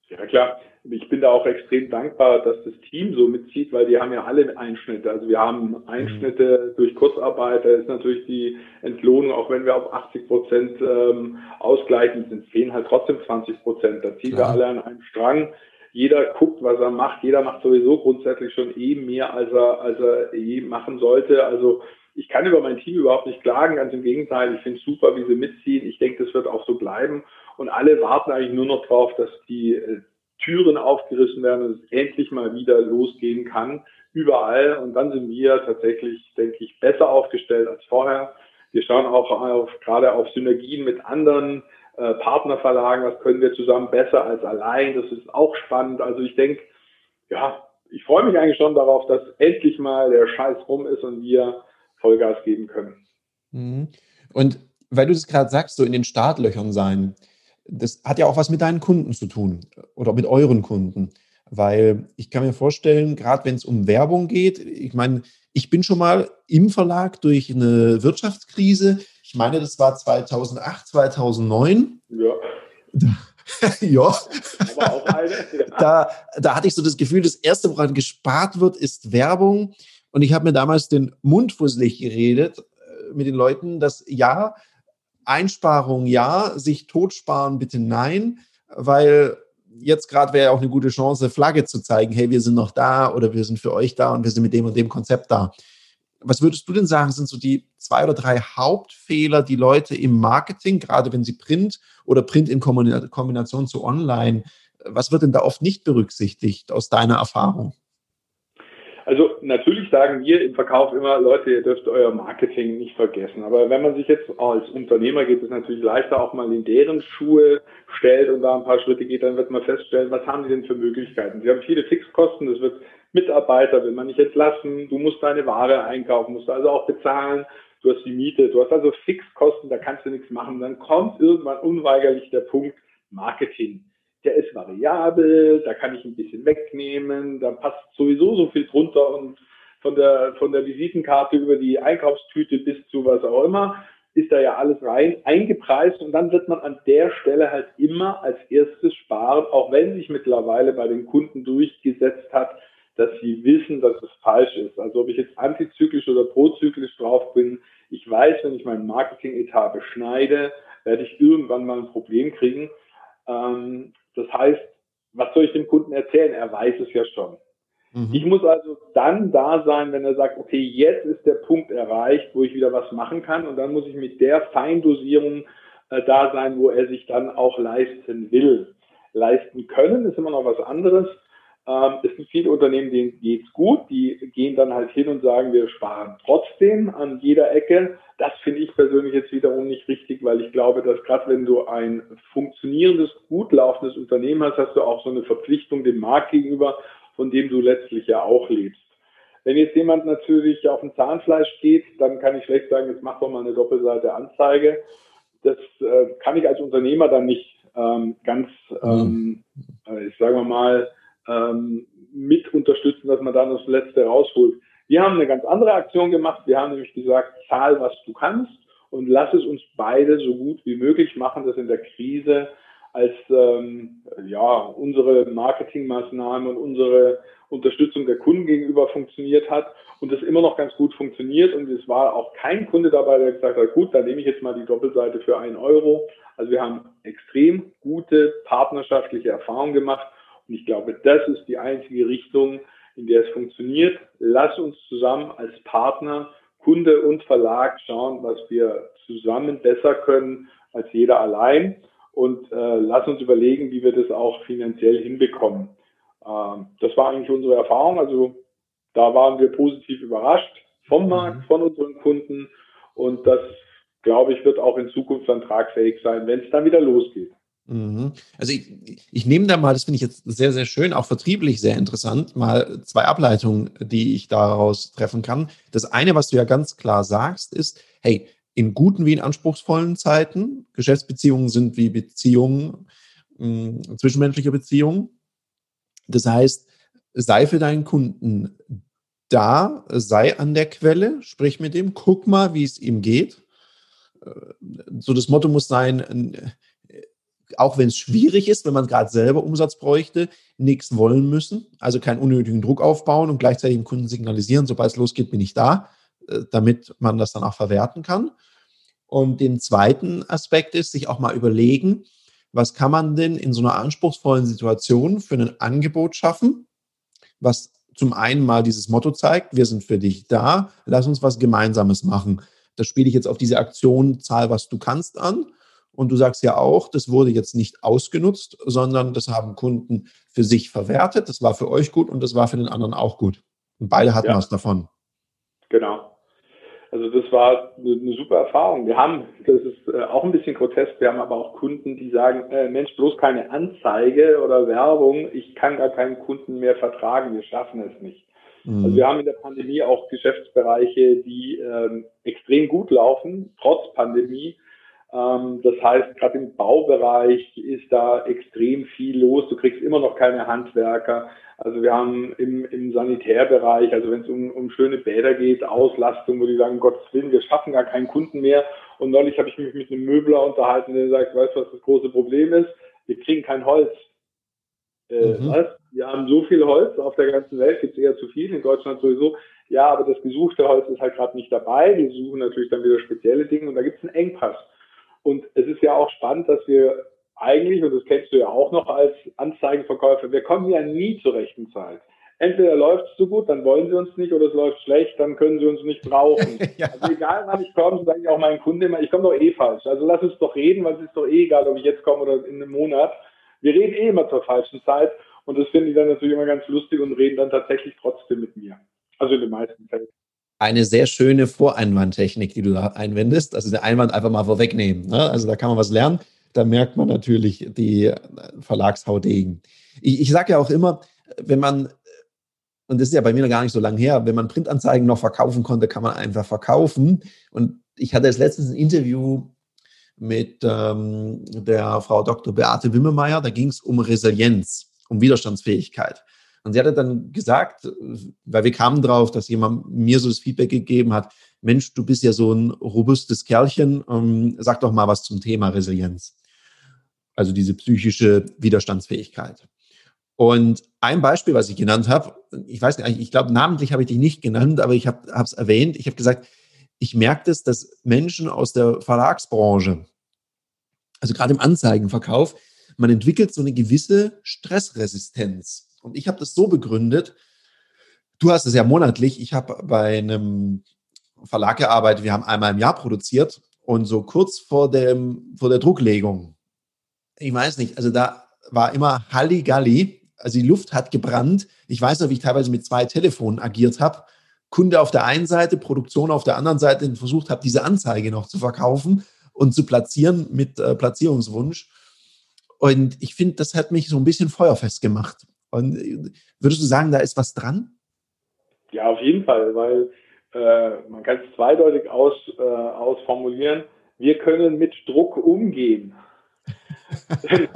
Ja, klar ich bin da auch extrem dankbar, dass das Team so mitzieht, weil die haben ja alle Einschnitte. Also wir haben Einschnitte mhm. durch Kurzarbeit, da ist natürlich die Entlohnung, auch wenn wir auf 80 Prozent ähm, ausgleichen, sind fehlen halt trotzdem 20 Prozent. Da ziehen Klar. wir alle an einem Strang. Jeder guckt, was er macht. Jeder macht sowieso grundsätzlich schon eh mehr, als er, als er eh machen sollte. Also ich kann über mein Team überhaupt nicht klagen, ganz im Gegenteil. Ich finde es super, wie sie mitziehen. Ich denke, das wird auch so bleiben. Und alle warten eigentlich nur noch drauf, dass die äh, Türen aufgerissen werden und es endlich mal wieder losgehen kann, überall. Und dann sind wir tatsächlich, denke ich, besser aufgestellt als vorher. Wir schauen auch auf, gerade auf Synergien mit anderen äh, Partnerverlagen. Was können wir zusammen besser als allein? Das ist auch spannend. Also ich denke, ja, ich freue mich eigentlich schon darauf, dass endlich mal der Scheiß rum ist und wir Vollgas geben können. Mhm. Und weil du es gerade sagst, so in den Startlöchern sein das hat ja auch was mit deinen Kunden zu tun oder mit euren Kunden. Weil ich kann mir vorstellen, gerade wenn es um Werbung geht, ich meine, ich bin schon mal im Verlag durch eine Wirtschaftskrise, ich meine, das war 2008, 2009. Ja. ja. Aber auch eine. Ja. Da, da hatte ich so das Gefühl, das Erste, woran gespart wird, ist Werbung. Und ich habe mir damals den Mund fusselig geredet äh, mit den Leuten, dass ja, Einsparung ja, sich totsparen bitte nein, weil jetzt gerade wäre ja auch eine gute Chance, Flagge zu zeigen, hey, wir sind noch da oder wir sind für euch da und wir sind mit dem und dem Konzept da. Was würdest du denn sagen, sind so die zwei oder drei Hauptfehler, die Leute im Marketing, gerade wenn sie Print oder Print in Kombination zu Online, was wird denn da oft nicht berücksichtigt aus deiner Erfahrung? Also natürlich sagen wir im Verkauf immer, Leute, ihr dürft euer Marketing nicht vergessen. Aber wenn man sich jetzt als Unternehmer geht es natürlich leichter auch mal in deren Schuhe stellt und da ein paar Schritte geht, dann wird man feststellen, was haben die denn für Möglichkeiten? Sie haben viele Fixkosten, das wird Mitarbeiter, will man nicht entlassen, du musst deine Ware einkaufen, musst also auch bezahlen, du hast die Miete, du hast also Fixkosten, da kannst du nichts machen. Dann kommt irgendwann unweigerlich der Punkt Marketing der ist variabel, da kann ich ein bisschen wegnehmen, da passt sowieso so viel drunter und von der, von der Visitenkarte über die Einkaufstüte bis zu was auch immer, ist da ja alles rein eingepreist und dann wird man an der Stelle halt immer als erstes sparen, auch wenn sich mittlerweile bei den Kunden durchgesetzt hat, dass sie wissen, dass es falsch ist. Also ob ich jetzt antizyklisch oder prozyklisch drauf bin, ich weiß, wenn ich meinen Marketing-Etat beschneide, werde ich irgendwann mal ein Problem kriegen. Ähm, das heißt, was soll ich dem Kunden erzählen? Er weiß es ja schon. Mhm. Ich muss also dann da sein, wenn er sagt, okay, jetzt ist der Punkt erreicht, wo ich wieder was machen kann und dann muss ich mit der Feindosierung äh, da sein, wo er sich dann auch leisten will. Leisten können ist immer noch was anderes. Ähm, es sind viele Unternehmen, denen geht's gut, die gehen dann halt hin und sagen, wir sparen trotzdem an jeder Ecke. Das finde ich persönlich jetzt wiederum nicht richtig, weil ich glaube, dass gerade wenn du ein funktionierendes, gut laufendes Unternehmen hast, hast du auch so eine Verpflichtung dem Markt gegenüber, von dem du letztlich ja auch lebst. Wenn jetzt jemand natürlich auf ein Zahnfleisch geht, dann kann ich schlecht sagen, jetzt mach doch mal eine Doppelseite Anzeige. Das äh, kann ich als Unternehmer dann nicht ähm, ganz, ähm, mhm. ich sage mal, ähm, mit unterstützen, dass man dann das Letzte rausholt. Wir haben eine ganz andere Aktion gemacht. Wir haben nämlich gesagt, zahl, was du kannst und lass es uns beide so gut wie möglich machen, dass in der Krise als ähm, ja, unsere Marketingmaßnahmen und unsere Unterstützung der Kunden gegenüber funktioniert hat und das immer noch ganz gut funktioniert. Und es war auch kein Kunde dabei, der gesagt hat, gut, dann nehme ich jetzt mal die Doppelseite für einen Euro. Also wir haben extrem gute partnerschaftliche Erfahrungen gemacht und ich glaube, das ist die einzige Richtung, in der es funktioniert. Lass uns zusammen als Partner, Kunde und Verlag schauen, was wir zusammen besser können als jeder allein. Und äh, lass uns überlegen, wie wir das auch finanziell hinbekommen. Ähm, das war eigentlich unsere Erfahrung. Also da waren wir positiv überrascht vom Markt, mhm. von unseren Kunden. Und das, glaube ich, wird auch in Zukunft dann tragfähig sein, wenn es dann wieder losgeht. Mhm. Also ich, ich nehme da mal, das finde ich jetzt sehr, sehr schön, auch vertrieblich sehr interessant, mal zwei Ableitungen, die ich daraus treffen kann. Das eine, was du ja ganz klar sagst, ist, hey, in guten wie in anspruchsvollen Zeiten, Geschäftsbeziehungen sind wie Beziehungen, mh, zwischenmenschliche Beziehungen. Das heißt, sei für deinen Kunden da, sei an der Quelle, sprich mit dem, guck mal, wie es ihm geht. Äh, so das Motto muss sein, auch wenn es schwierig ist, wenn man gerade selber Umsatz bräuchte, nichts wollen müssen. Also keinen unnötigen Druck aufbauen und gleichzeitig dem Kunden signalisieren, sobald es losgeht, bin ich da, äh, damit man das dann auch verwerten kann. Und den zweiten Aspekt ist, sich auch mal überlegen, was kann man denn in so einer anspruchsvollen Situation für ein Angebot schaffen, was zum einen mal dieses Motto zeigt, wir sind für dich da, lass uns was Gemeinsames machen. Das spiele ich jetzt auf diese Aktion, zahl, was du kannst an. Und du sagst ja auch, das wurde jetzt nicht ausgenutzt, sondern das haben Kunden für sich verwertet. Das war für euch gut und das war für den anderen auch gut. Und beide hatten ja. was davon. Genau. Also das war eine super Erfahrung. Wir haben, das ist äh, auch ein bisschen grotesk, wir haben aber auch Kunden, die sagen, äh, Mensch, bloß keine Anzeige oder Werbung, ich kann gar keinen Kunden mehr vertragen, wir schaffen es nicht. Mhm. Also wir haben in der Pandemie auch Geschäftsbereiche, die ähm, extrem gut laufen, trotz Pandemie, das heißt, gerade im Baubereich ist da extrem viel los. Du kriegst immer noch keine Handwerker. Also wir haben im, im Sanitärbereich, also wenn es um, um schöne Bäder geht, Auslastung, wo die sagen, Gottes Willen, wir schaffen gar keinen Kunden mehr. Und neulich habe ich mich mit einem Möbler unterhalten, der sagt, weißt du, was das große Problem ist? Wir kriegen kein Holz. Äh, mhm. was? Wir haben so viel Holz auf der ganzen Welt, gibt es eher zu viel, in Deutschland sowieso. Ja, aber das gesuchte Holz ist halt gerade nicht dabei. Wir suchen natürlich dann wieder spezielle Dinge und da gibt es einen Engpass. Und es ist ja auch spannend, dass wir eigentlich, und das kennst du ja auch noch als Anzeigenverkäufer, wir kommen ja nie zur rechten Zeit. Entweder läuft es so gut, dann wollen sie uns nicht, oder es läuft schlecht, dann können sie uns nicht brauchen. ja. Also egal, wann ich komme, sage ich auch meinen Kunden immer, ich komme doch eh falsch. Also lass uns doch reden, weil es ist doch eh egal, ob ich jetzt komme oder in einem Monat. Wir reden eh immer zur falschen Zeit und das finde ich dann natürlich immer ganz lustig und reden dann tatsächlich trotzdem mit mir. Also in den meisten Fällen eine sehr schöne Voreinwandtechnik, die du da einwendest. Also den Einwand einfach mal vorwegnehmen. Ne? Also da kann man was lernen. Da merkt man natürlich die Verlagshaudegen. Ich, ich sage ja auch immer, wenn man, und das ist ja bei mir noch gar nicht so lange her, wenn man Printanzeigen noch verkaufen konnte, kann man einfach verkaufen. Und ich hatte jetzt letztens ein Interview mit ähm, der Frau Dr. Beate Wimmemeyer, da ging es um Resilienz, um Widerstandsfähigkeit. Und sie hatte dann gesagt, weil wir kamen drauf, dass jemand mir so das Feedback gegeben hat, Mensch, du bist ja so ein robustes Kerlchen, ähm, sag doch mal was zum Thema Resilienz. Also diese psychische Widerstandsfähigkeit. Und ein Beispiel, was ich genannt habe, ich weiß nicht, ich glaube, namentlich habe ich dich nicht genannt, aber ich habe es erwähnt. Ich habe gesagt, ich merke das, dass Menschen aus der Verlagsbranche, also gerade im Anzeigenverkauf, man entwickelt so eine gewisse Stressresistenz. Und ich habe das so begründet, du hast es ja monatlich, ich habe bei einem Verlag gearbeitet, wir haben einmal im Jahr produziert und so kurz vor, dem, vor der Drucklegung, ich weiß nicht, also da war immer Halligalli, also die Luft hat gebrannt. Ich weiß noch, wie ich teilweise mit zwei Telefonen agiert habe. Kunde auf der einen Seite, Produktion auf der anderen Seite versucht habe, diese Anzeige noch zu verkaufen und zu platzieren mit äh, Platzierungswunsch. Und ich finde, das hat mich so ein bisschen feuerfest gemacht. Und äh, würdest du sagen, da ist was dran? Ja, auf jeden Fall, weil äh, man kann es zweideutig aus, äh, ausformulieren. Wir können mit Druck umgehen.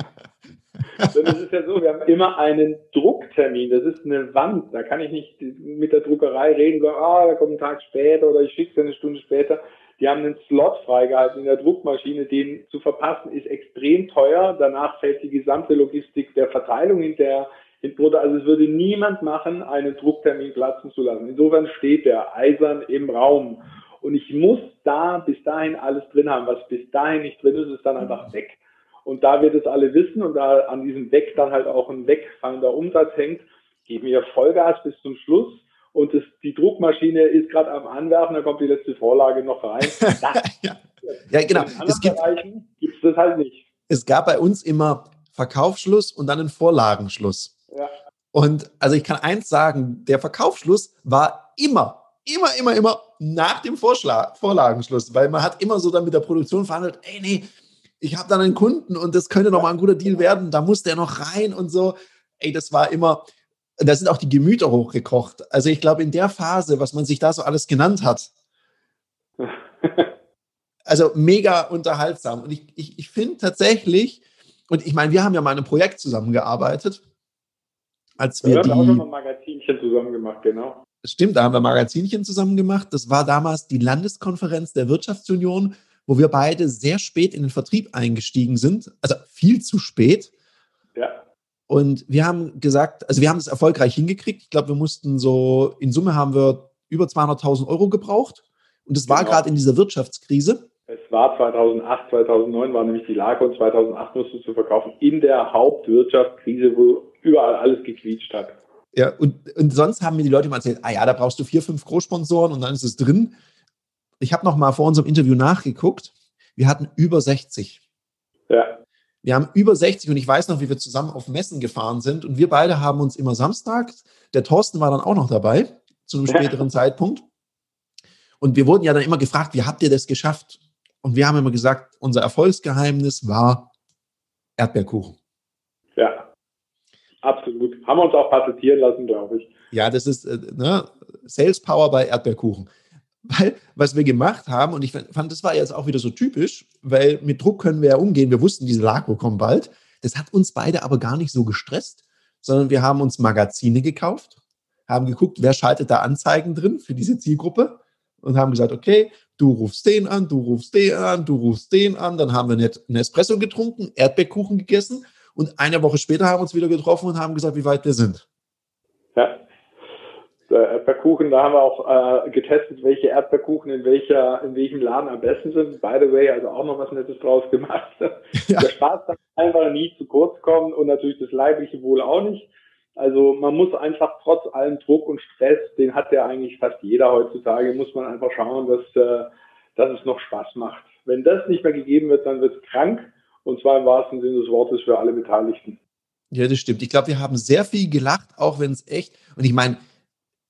Denn es ist ja so, wir haben immer einen Drucktermin. Das ist eine Wand. Da kann ich nicht mit der Druckerei reden, sagen, ah, da kommt ein Tag später oder ich schicke es eine Stunde später. Die haben einen Slot freigehalten in der Druckmaschine. Den zu verpassen ist extrem teuer. Danach fällt die gesamte Logistik der Verteilung hinterher Also es würde niemand machen, einen Drucktermin platzen zu lassen. Insofern steht der eisern im Raum. Und ich muss da bis dahin alles drin haben. Was bis dahin nicht drin ist, ist dann einfach weg. Und da wir das alle wissen und da an diesem Weg dann halt auch ein wegfallender Umsatz hängt, geben wir Vollgas bis zum Schluss. Und das, die Druckmaschine ist gerade am Anwerfen, da kommt die letzte Vorlage noch rein. ja. ja, genau. es gibt es das halt nicht. Es gab bei uns immer Verkaufsschluss und dann einen Vorlagenschluss. Ja. Und also ich kann eins sagen, der Verkaufsschluss war immer, immer, immer, immer nach dem Vorschlag, Vorlagenschluss, weil man hat immer so dann mit der Produktion verhandelt, ey, nee, ich habe dann einen Kunden und das könnte noch mal ein guter Deal werden, da muss der noch rein und so. Ey, das war immer, da sind auch die Gemüter hochgekocht. Also ich glaube, in der Phase, was man sich da so alles genannt hat, also mega unterhaltsam. Und ich, ich, ich finde tatsächlich, und ich meine, wir haben ja mal in einem Projekt zusammengearbeitet, als wir, wir haben auch schon mal ein Magazinchen zusammen gemacht, genau. Stimmt, da haben wir Magazinchen zusammen gemacht. Das war damals die Landeskonferenz der Wirtschaftsunion wo wir beide sehr spät in den Vertrieb eingestiegen sind, also viel zu spät. Ja. Und wir haben gesagt, also wir haben es erfolgreich hingekriegt. Ich glaube, wir mussten so, in Summe haben wir über 200.000 Euro gebraucht. Und es genau. war gerade in dieser Wirtschaftskrise. Es war 2008, 2009 war nämlich die Lage und 2008 musste zu verkaufen in der Hauptwirtschaftskrise, wo überall alles gequietscht hat. Ja, und, und sonst haben mir die Leute immer erzählt, ah ja, da brauchst du vier, fünf Großsponsoren und dann ist es drin ich habe noch mal vor unserem Interview nachgeguckt. Wir hatten über 60. Ja. Wir haben über 60 und ich weiß noch, wie wir zusammen auf Messen gefahren sind und wir beide haben uns immer samstags, der Thorsten war dann auch noch dabei, zu einem späteren ja. Zeitpunkt. Und wir wurden ja dann immer gefragt, wie habt ihr das geschafft? Und wir haben immer gesagt, unser Erfolgsgeheimnis war Erdbeerkuchen. Absolut. Haben wir uns auch patentieren lassen, glaube ich. Ja, das ist äh, ne, Sales Power bei Erdbeerkuchen. Weil, was wir gemacht haben, und ich fand, das war jetzt auch wieder so typisch, weil mit Druck können wir ja umgehen. Wir wussten, diese Lago kommen bald. Das hat uns beide aber gar nicht so gestresst, sondern wir haben uns Magazine gekauft, haben geguckt, wer schaltet da Anzeigen drin für diese Zielgruppe und haben gesagt, okay, du rufst den an, du rufst den an, du rufst den an. Dann haben wir einen Espresso getrunken, Erdbeerkuchen gegessen und eine Woche später haben wir uns wieder getroffen und haben gesagt, wie weit wir sind. Ja. Erdbeerkuchen, da haben wir auch äh, getestet, welche Erdbeerkuchen in welcher, in welchem Laden am besten sind. By the way, also auch noch was Nettes draus gemacht. Ja. Der Spaß darf einfach nie zu kurz kommen und natürlich das leibliche Wohl auch nicht. Also man muss einfach trotz allem Druck und Stress, den hat ja eigentlich fast jeder heutzutage, muss man einfach schauen, dass, äh, dass es noch Spaß macht. Wenn das nicht mehr gegeben wird, dann wird es krank und zwar im wahrsten Sinne des Wortes für alle Beteiligten. Ja, das stimmt. Ich glaube, wir haben sehr viel gelacht, auch wenn es echt, und ich meine,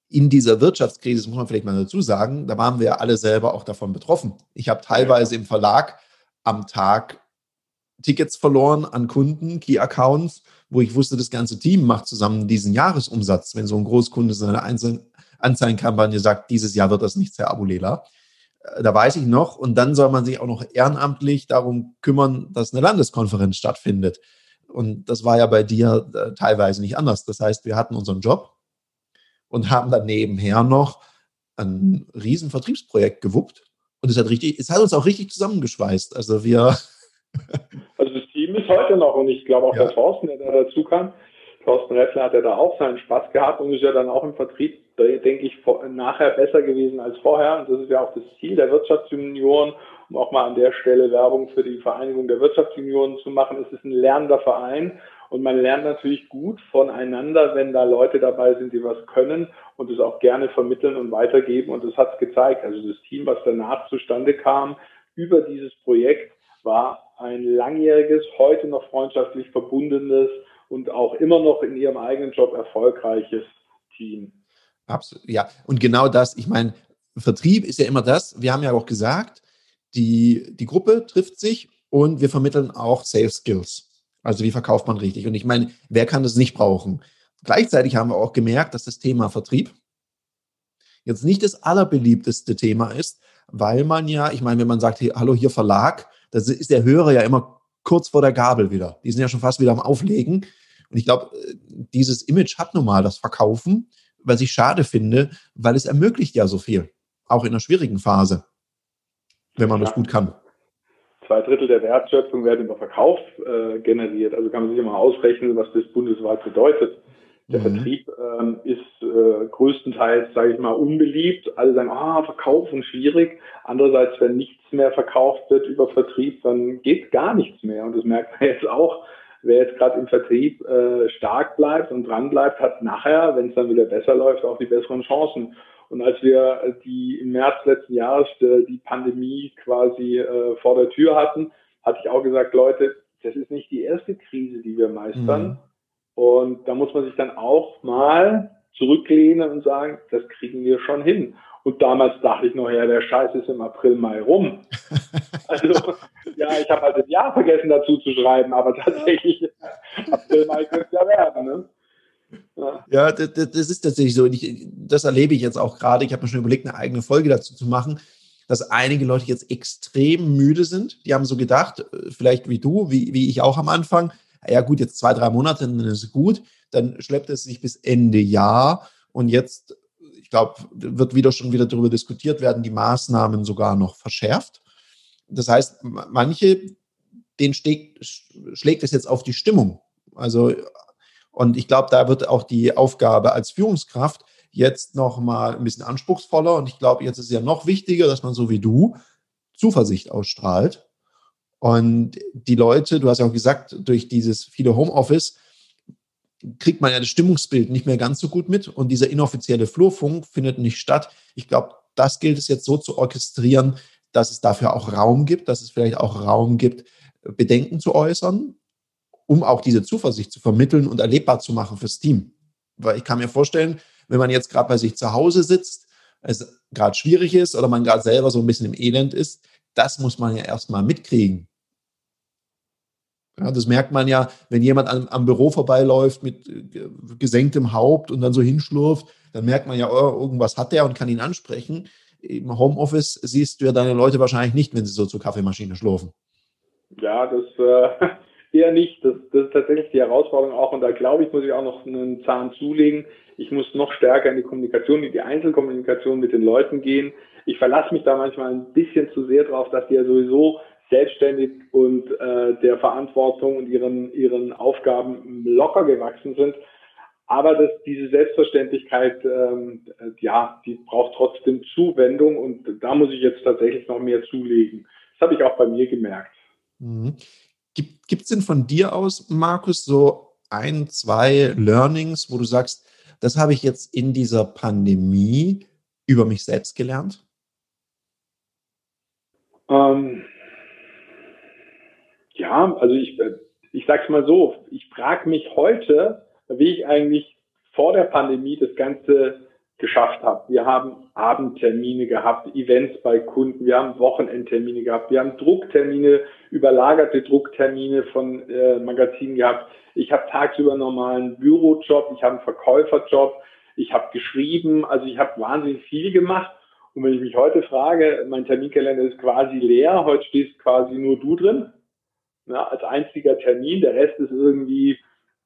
in dieser Wirtschaftskrise, das muss man vielleicht mal dazu sagen, da waren wir alle selber auch davon betroffen. Ich habe teilweise im Verlag am Tag Tickets verloren an Kunden, Key-Accounts, wo ich wusste, das ganze Team macht zusammen diesen Jahresumsatz. Wenn so ein Großkunde seine Anzeigenkampagne sagt, dieses Jahr wird das nichts, Herr Abulela. Da weiß ich noch. Und dann soll man sich auch noch ehrenamtlich darum kümmern, dass eine Landeskonferenz stattfindet. Und das war ja bei dir äh, teilweise nicht anders. Das heißt, wir hatten unseren Job, und haben dann nebenher noch ein riesen Vertriebsprojekt gewuppt. Und es hat richtig, es hat uns auch richtig zusammengeschweißt. Also wir. Also das Team ist heute noch und ich glaube auch ja. der Thorsten, der da dazu kam, Thorsten Reffler hat ja da auch seinen Spaß gehabt und ist ja dann auch im Vertrieb denke ich, nachher besser gewesen als vorher. Und das ist ja auch das Ziel der Wirtschaftsjunioren, um auch mal an der Stelle Werbung für die Vereinigung der Wirtschaftsjunioren zu machen. Es ist ein lernender Verein und man lernt natürlich gut voneinander, wenn da Leute dabei sind, die was können und es auch gerne vermitteln und weitergeben. Und das hat es gezeigt. Also das Team, was danach zustande kam über dieses Projekt, war ein langjähriges, heute noch freundschaftlich verbundenes und auch immer noch in ihrem eigenen Job erfolgreiches Team. Absolut, ja. Und genau das, ich meine, Vertrieb ist ja immer das, wir haben ja auch gesagt, die, die Gruppe trifft sich und wir vermitteln auch Sales Skills. Also wie verkauft man richtig? Und ich meine, wer kann das nicht brauchen? Gleichzeitig haben wir auch gemerkt, dass das Thema Vertrieb jetzt nicht das allerbeliebteste Thema ist, weil man ja, ich meine, wenn man sagt, hallo, hier Verlag, da ist der Hörer ja immer kurz vor der Gabel wieder. Die sind ja schon fast wieder am Auflegen. Und ich glaube, äh, dieses Image hat nun mal das Verkaufen, was ich schade finde, weil es ermöglicht ja so viel, auch in einer schwierigen Phase, wenn man ja. das gut kann. Zwei Drittel der Wertschöpfung werden über Verkauf äh, generiert. Also kann man sich immer ausrechnen, was das bundesweit bedeutet. Der mhm. Vertrieb ähm, ist äh, größtenteils, sage ich mal, unbeliebt. Alle sagen, ah, Verkaufen schwierig. Andererseits, wenn nichts mehr verkauft wird über Vertrieb, dann geht gar nichts mehr. Und das merkt man jetzt auch. Wer jetzt gerade im Vertrieb äh, stark bleibt und dran bleibt, hat nachher, wenn es dann wieder besser läuft, auch die besseren Chancen. Und als wir die im März letzten Jahres äh, die Pandemie quasi äh, vor der Tür hatten, hatte ich auch gesagt, Leute, das ist nicht die erste Krise, die wir meistern. Mhm und da muss man sich dann auch mal zurücklehnen und sagen, das kriegen wir schon hin. Und damals dachte ich noch, ja, der Scheiß ist im April, Mai rum. Also, ja, ich habe halt das Jahr vergessen dazu zu schreiben, aber tatsächlich, April, Mai könnte es ja werden. Ne? Ja, ja das, das, ist tatsächlich so. Ich, das erlebe ich jetzt auch gerade. Ich habe mir schon überlegt, eine eigene Folge dazu zu machen, dass einige Leute jetzt extrem müde sind. Die haben so gedacht, äh, vielleicht wie du, wie, wie ich auch am Anfang, ja gut, jetzt zwei, drei Monate, dann ist es gut. Dann schleppt es sich bis Ende Jahr und jetzt, ich glaube, wird wieder schon wieder darüber diskutiert, werden die Maßnahmen sogar noch verschärft. Das heißt, manche, denen schlägt, es jetzt auf die Stimmung. Also, und ich glaube, da wird auch die Aufgabe als Führungskraft jetzt noch mal ein bisschen anspruchsvoller. Und ich glaube, jetzt ist es ja noch wichtiger, dass man so wie du Zuversicht ausstrahlt und die Leute, du hast ja auch gesagt, durch dieses viele Homeoffice kriegt man ja das Stimmungsbild nicht mehr ganz so gut mit und dieser inoffizielle Flurfunk findet nicht statt. Ich glaube, das gilt es jetzt so zu orchestrieren, dass es dafür auch Raum gibt, dass es vielleicht auch Raum gibt, Bedenken zu äußern, um auch diese Zuversicht zu vermitteln und erlebbar zu machen fürs Team. Weil ich kann mir vorstellen, wenn man jetzt gerade bei sich zu Hause sitzt, es gerade schwierig ist oder man gerade selber so ein bisschen im Elend ist, das muss man ja erstmal mitkriegen. Ja, das merkt man ja, wenn jemand am, am, Büro vorbeiläuft mit äh, gesenktem Haupt und dann so hinschlurft, dann merkt man ja, oh, irgendwas hat der und kann ihn ansprechen. Im Homeoffice siehst du ja deine Leute wahrscheinlich nicht, wenn sie so zur Kaffeemaschine schlurfen. Ja, das äh, eher nicht. Das, das ist tatsächlich die Herausforderung auch. Und da glaube ich, muss ich auch noch einen Zahn zulegen. Ich muss noch stärker in die Kommunikation, in die Einzelkommunikation mit den Leuten gehen. Ich verlasse mich da manchmal ein bisschen zu sehr drauf, dass die ja sowieso selbstständig und äh, der Verantwortung und ihren, ihren Aufgaben locker gewachsen sind. Aber das, diese Selbstverständlichkeit, ähm, ja, die braucht trotzdem Zuwendung und da muss ich jetzt tatsächlich noch mehr zulegen. Das habe ich auch bei mir gemerkt. Mhm. Gibt es denn von dir aus, Markus, so ein, zwei Learnings, wo du sagst, das habe ich jetzt in dieser Pandemie über mich selbst gelernt? Ähm, ja, also ich, äh, ich sag's mal so, ich frage mich heute, wie ich eigentlich vor der Pandemie das Ganze geschafft habe. Wir haben Abendtermine gehabt, Events bei Kunden, wir haben Wochenendtermine gehabt, wir haben Drucktermine, überlagerte Drucktermine von äh, Magazinen gehabt. Ich habe tagsüber normalen Bürojob, ich habe einen Verkäuferjob, ich habe geschrieben, also ich habe wahnsinnig viel gemacht. Und wenn ich mich heute frage, mein Terminkalender ist quasi leer, heute stehst quasi nur du drin ja, als einziger Termin. Der Rest ist irgendwie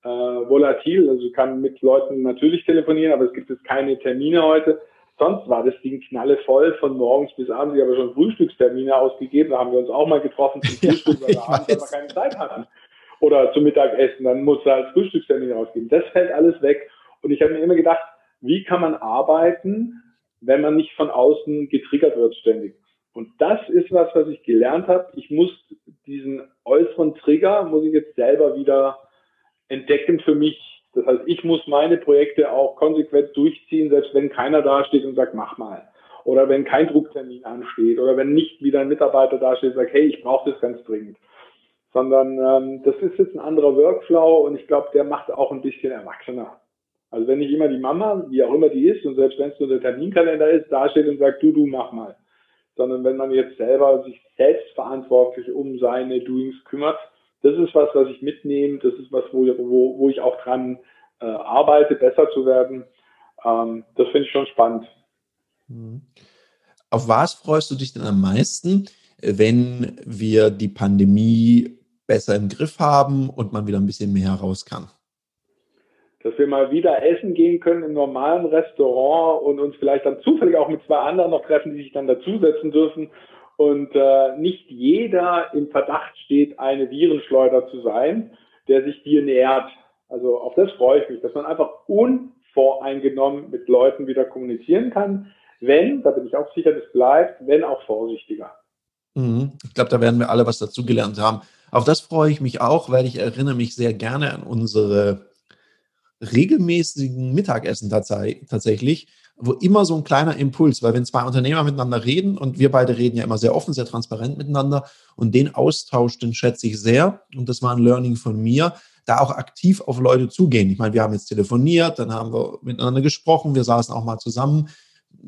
äh, volatil. Also kann mit Leuten natürlich telefonieren, aber es gibt jetzt keine Termine heute. Sonst war das Ding knalle voll von morgens bis abends. Ich habe schon Frühstückstermine ausgegeben. Da haben wir uns auch mal getroffen zum Frühstück, weil wir abends aber keine Zeit hatten. Oder zum Mittagessen. Dann musste halt Frühstückstermine ausgeben. Das fällt alles weg. Und ich habe mir immer gedacht, wie kann man arbeiten, wenn man nicht von außen getriggert wird ständig. Und das ist was, was ich gelernt habe. Ich muss diesen äußeren Trigger, muss ich jetzt selber wieder entdecken für mich. Das heißt, ich muss meine Projekte auch konsequent durchziehen, selbst wenn keiner da steht und sagt, mach mal. Oder wenn kein Drucktermin ansteht. Oder wenn nicht wieder ein Mitarbeiter da steht und sagt, hey, ich brauche das ganz dringend. Sondern ähm, das ist jetzt ein anderer Workflow und ich glaube, der macht auch ein bisschen erwachsener. Also wenn nicht immer die Mama, wie auch immer die ist, und selbst wenn es nur der Terminkalender ist, da steht und sagt, du, du, mach mal. Sondern wenn man jetzt selber sich selbstverantwortlich um seine Doings kümmert, das ist was, was ich mitnehme, das ist was, wo, wo, wo ich auch dran äh, arbeite, besser zu werden. Ähm, das finde ich schon spannend. Mhm. Auf was freust du dich denn am meisten, wenn wir die Pandemie besser im Griff haben und man wieder ein bisschen mehr raus kann? Dass wir mal wieder essen gehen können im normalen Restaurant und uns vielleicht dann zufällig auch mit zwei anderen noch treffen, die sich dann dazusetzen dürfen und äh, nicht jeder im Verdacht steht, eine Virenschleuder zu sein, der sich dir nähert. Also auf das freue ich mich, dass man einfach unvoreingenommen mit Leuten wieder kommunizieren kann, wenn, da bin ich auch sicher, das bleibt, wenn auch vorsichtiger. Mhm. Ich glaube, da werden wir alle was dazugelernt haben. Auf das freue ich mich auch, weil ich erinnere mich sehr gerne an unsere regelmäßigen Mittagessen tatsächlich, wo immer so ein kleiner Impuls, weil wenn zwei Unternehmer miteinander reden und wir beide reden ja immer sehr offen, sehr transparent miteinander und den Austausch, den schätze ich sehr und das war ein Learning von mir, da auch aktiv auf Leute zugehen. Ich meine, wir haben jetzt telefoniert, dann haben wir miteinander gesprochen, wir saßen auch mal zusammen,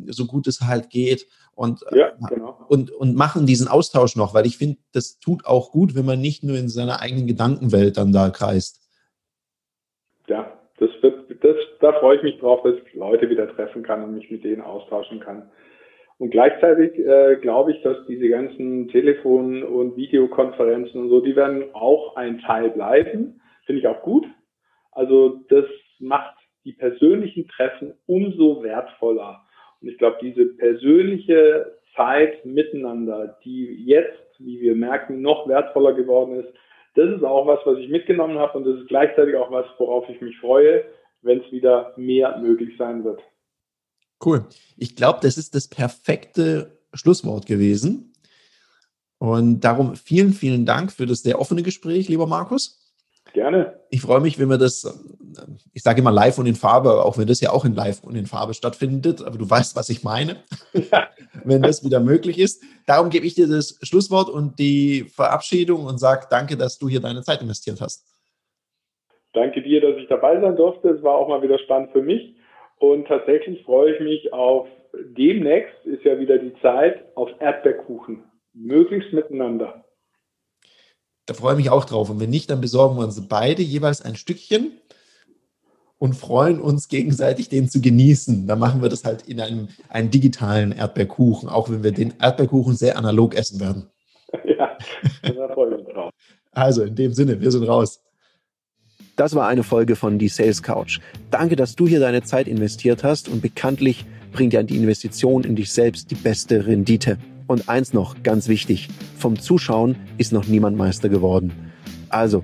so gut es halt geht und, ja, genau. und, und machen diesen Austausch noch, weil ich finde, das tut auch gut, wenn man nicht nur in seiner eigenen Gedankenwelt dann da kreist. Das wird, das, da freue ich mich drauf, dass ich Leute wieder treffen kann und mich mit denen austauschen kann. Und gleichzeitig äh, glaube ich, dass diese ganzen Telefon- und Videokonferenzen und so, die werden auch ein Teil bleiben. Finde ich auch gut. Also das macht die persönlichen Treffen umso wertvoller. Und ich glaube, diese persönliche Zeit miteinander, die jetzt, wie wir merken, noch wertvoller geworden ist, das ist auch was, was ich mitgenommen habe und das ist gleichzeitig auch was, worauf ich mich freue, wenn es wieder mehr möglich sein wird. Cool. Ich glaube, das ist das perfekte Schlusswort gewesen. Und darum vielen, vielen Dank für das sehr offene Gespräch, lieber Markus. Gerne. Ich freue mich, wenn wir das, ich sage immer live und in Farbe, auch wenn das ja auch in live und in Farbe stattfindet, aber du weißt, was ich meine, ja. wenn das wieder möglich ist. Darum gebe ich dir das Schlusswort und die Verabschiedung und sage danke, dass du hier deine Zeit investiert hast. Danke dir, dass ich dabei sein durfte. Es war auch mal wieder spannend für mich. Und tatsächlich freue ich mich auf demnächst, ist ja wieder die Zeit, auf Erdbeerkuchen. Möglichst miteinander. Da freue ich mich auch drauf. Und wenn nicht, dann besorgen wir uns beide jeweils ein Stückchen und freuen uns gegenseitig, den zu genießen. Dann machen wir das halt in einem, einem digitalen Erdbeerkuchen, auch wenn wir den Erdbeerkuchen sehr analog essen werden. Ja, da freue ich mich drauf. Also in dem Sinne, wir sind raus. Das war eine Folge von Die Sales Couch. Danke, dass du hier deine Zeit investiert hast und bekanntlich bringt ja die Investition in dich selbst die beste Rendite. Und eins noch, ganz wichtig, vom Zuschauen ist noch niemand Meister geworden. Also,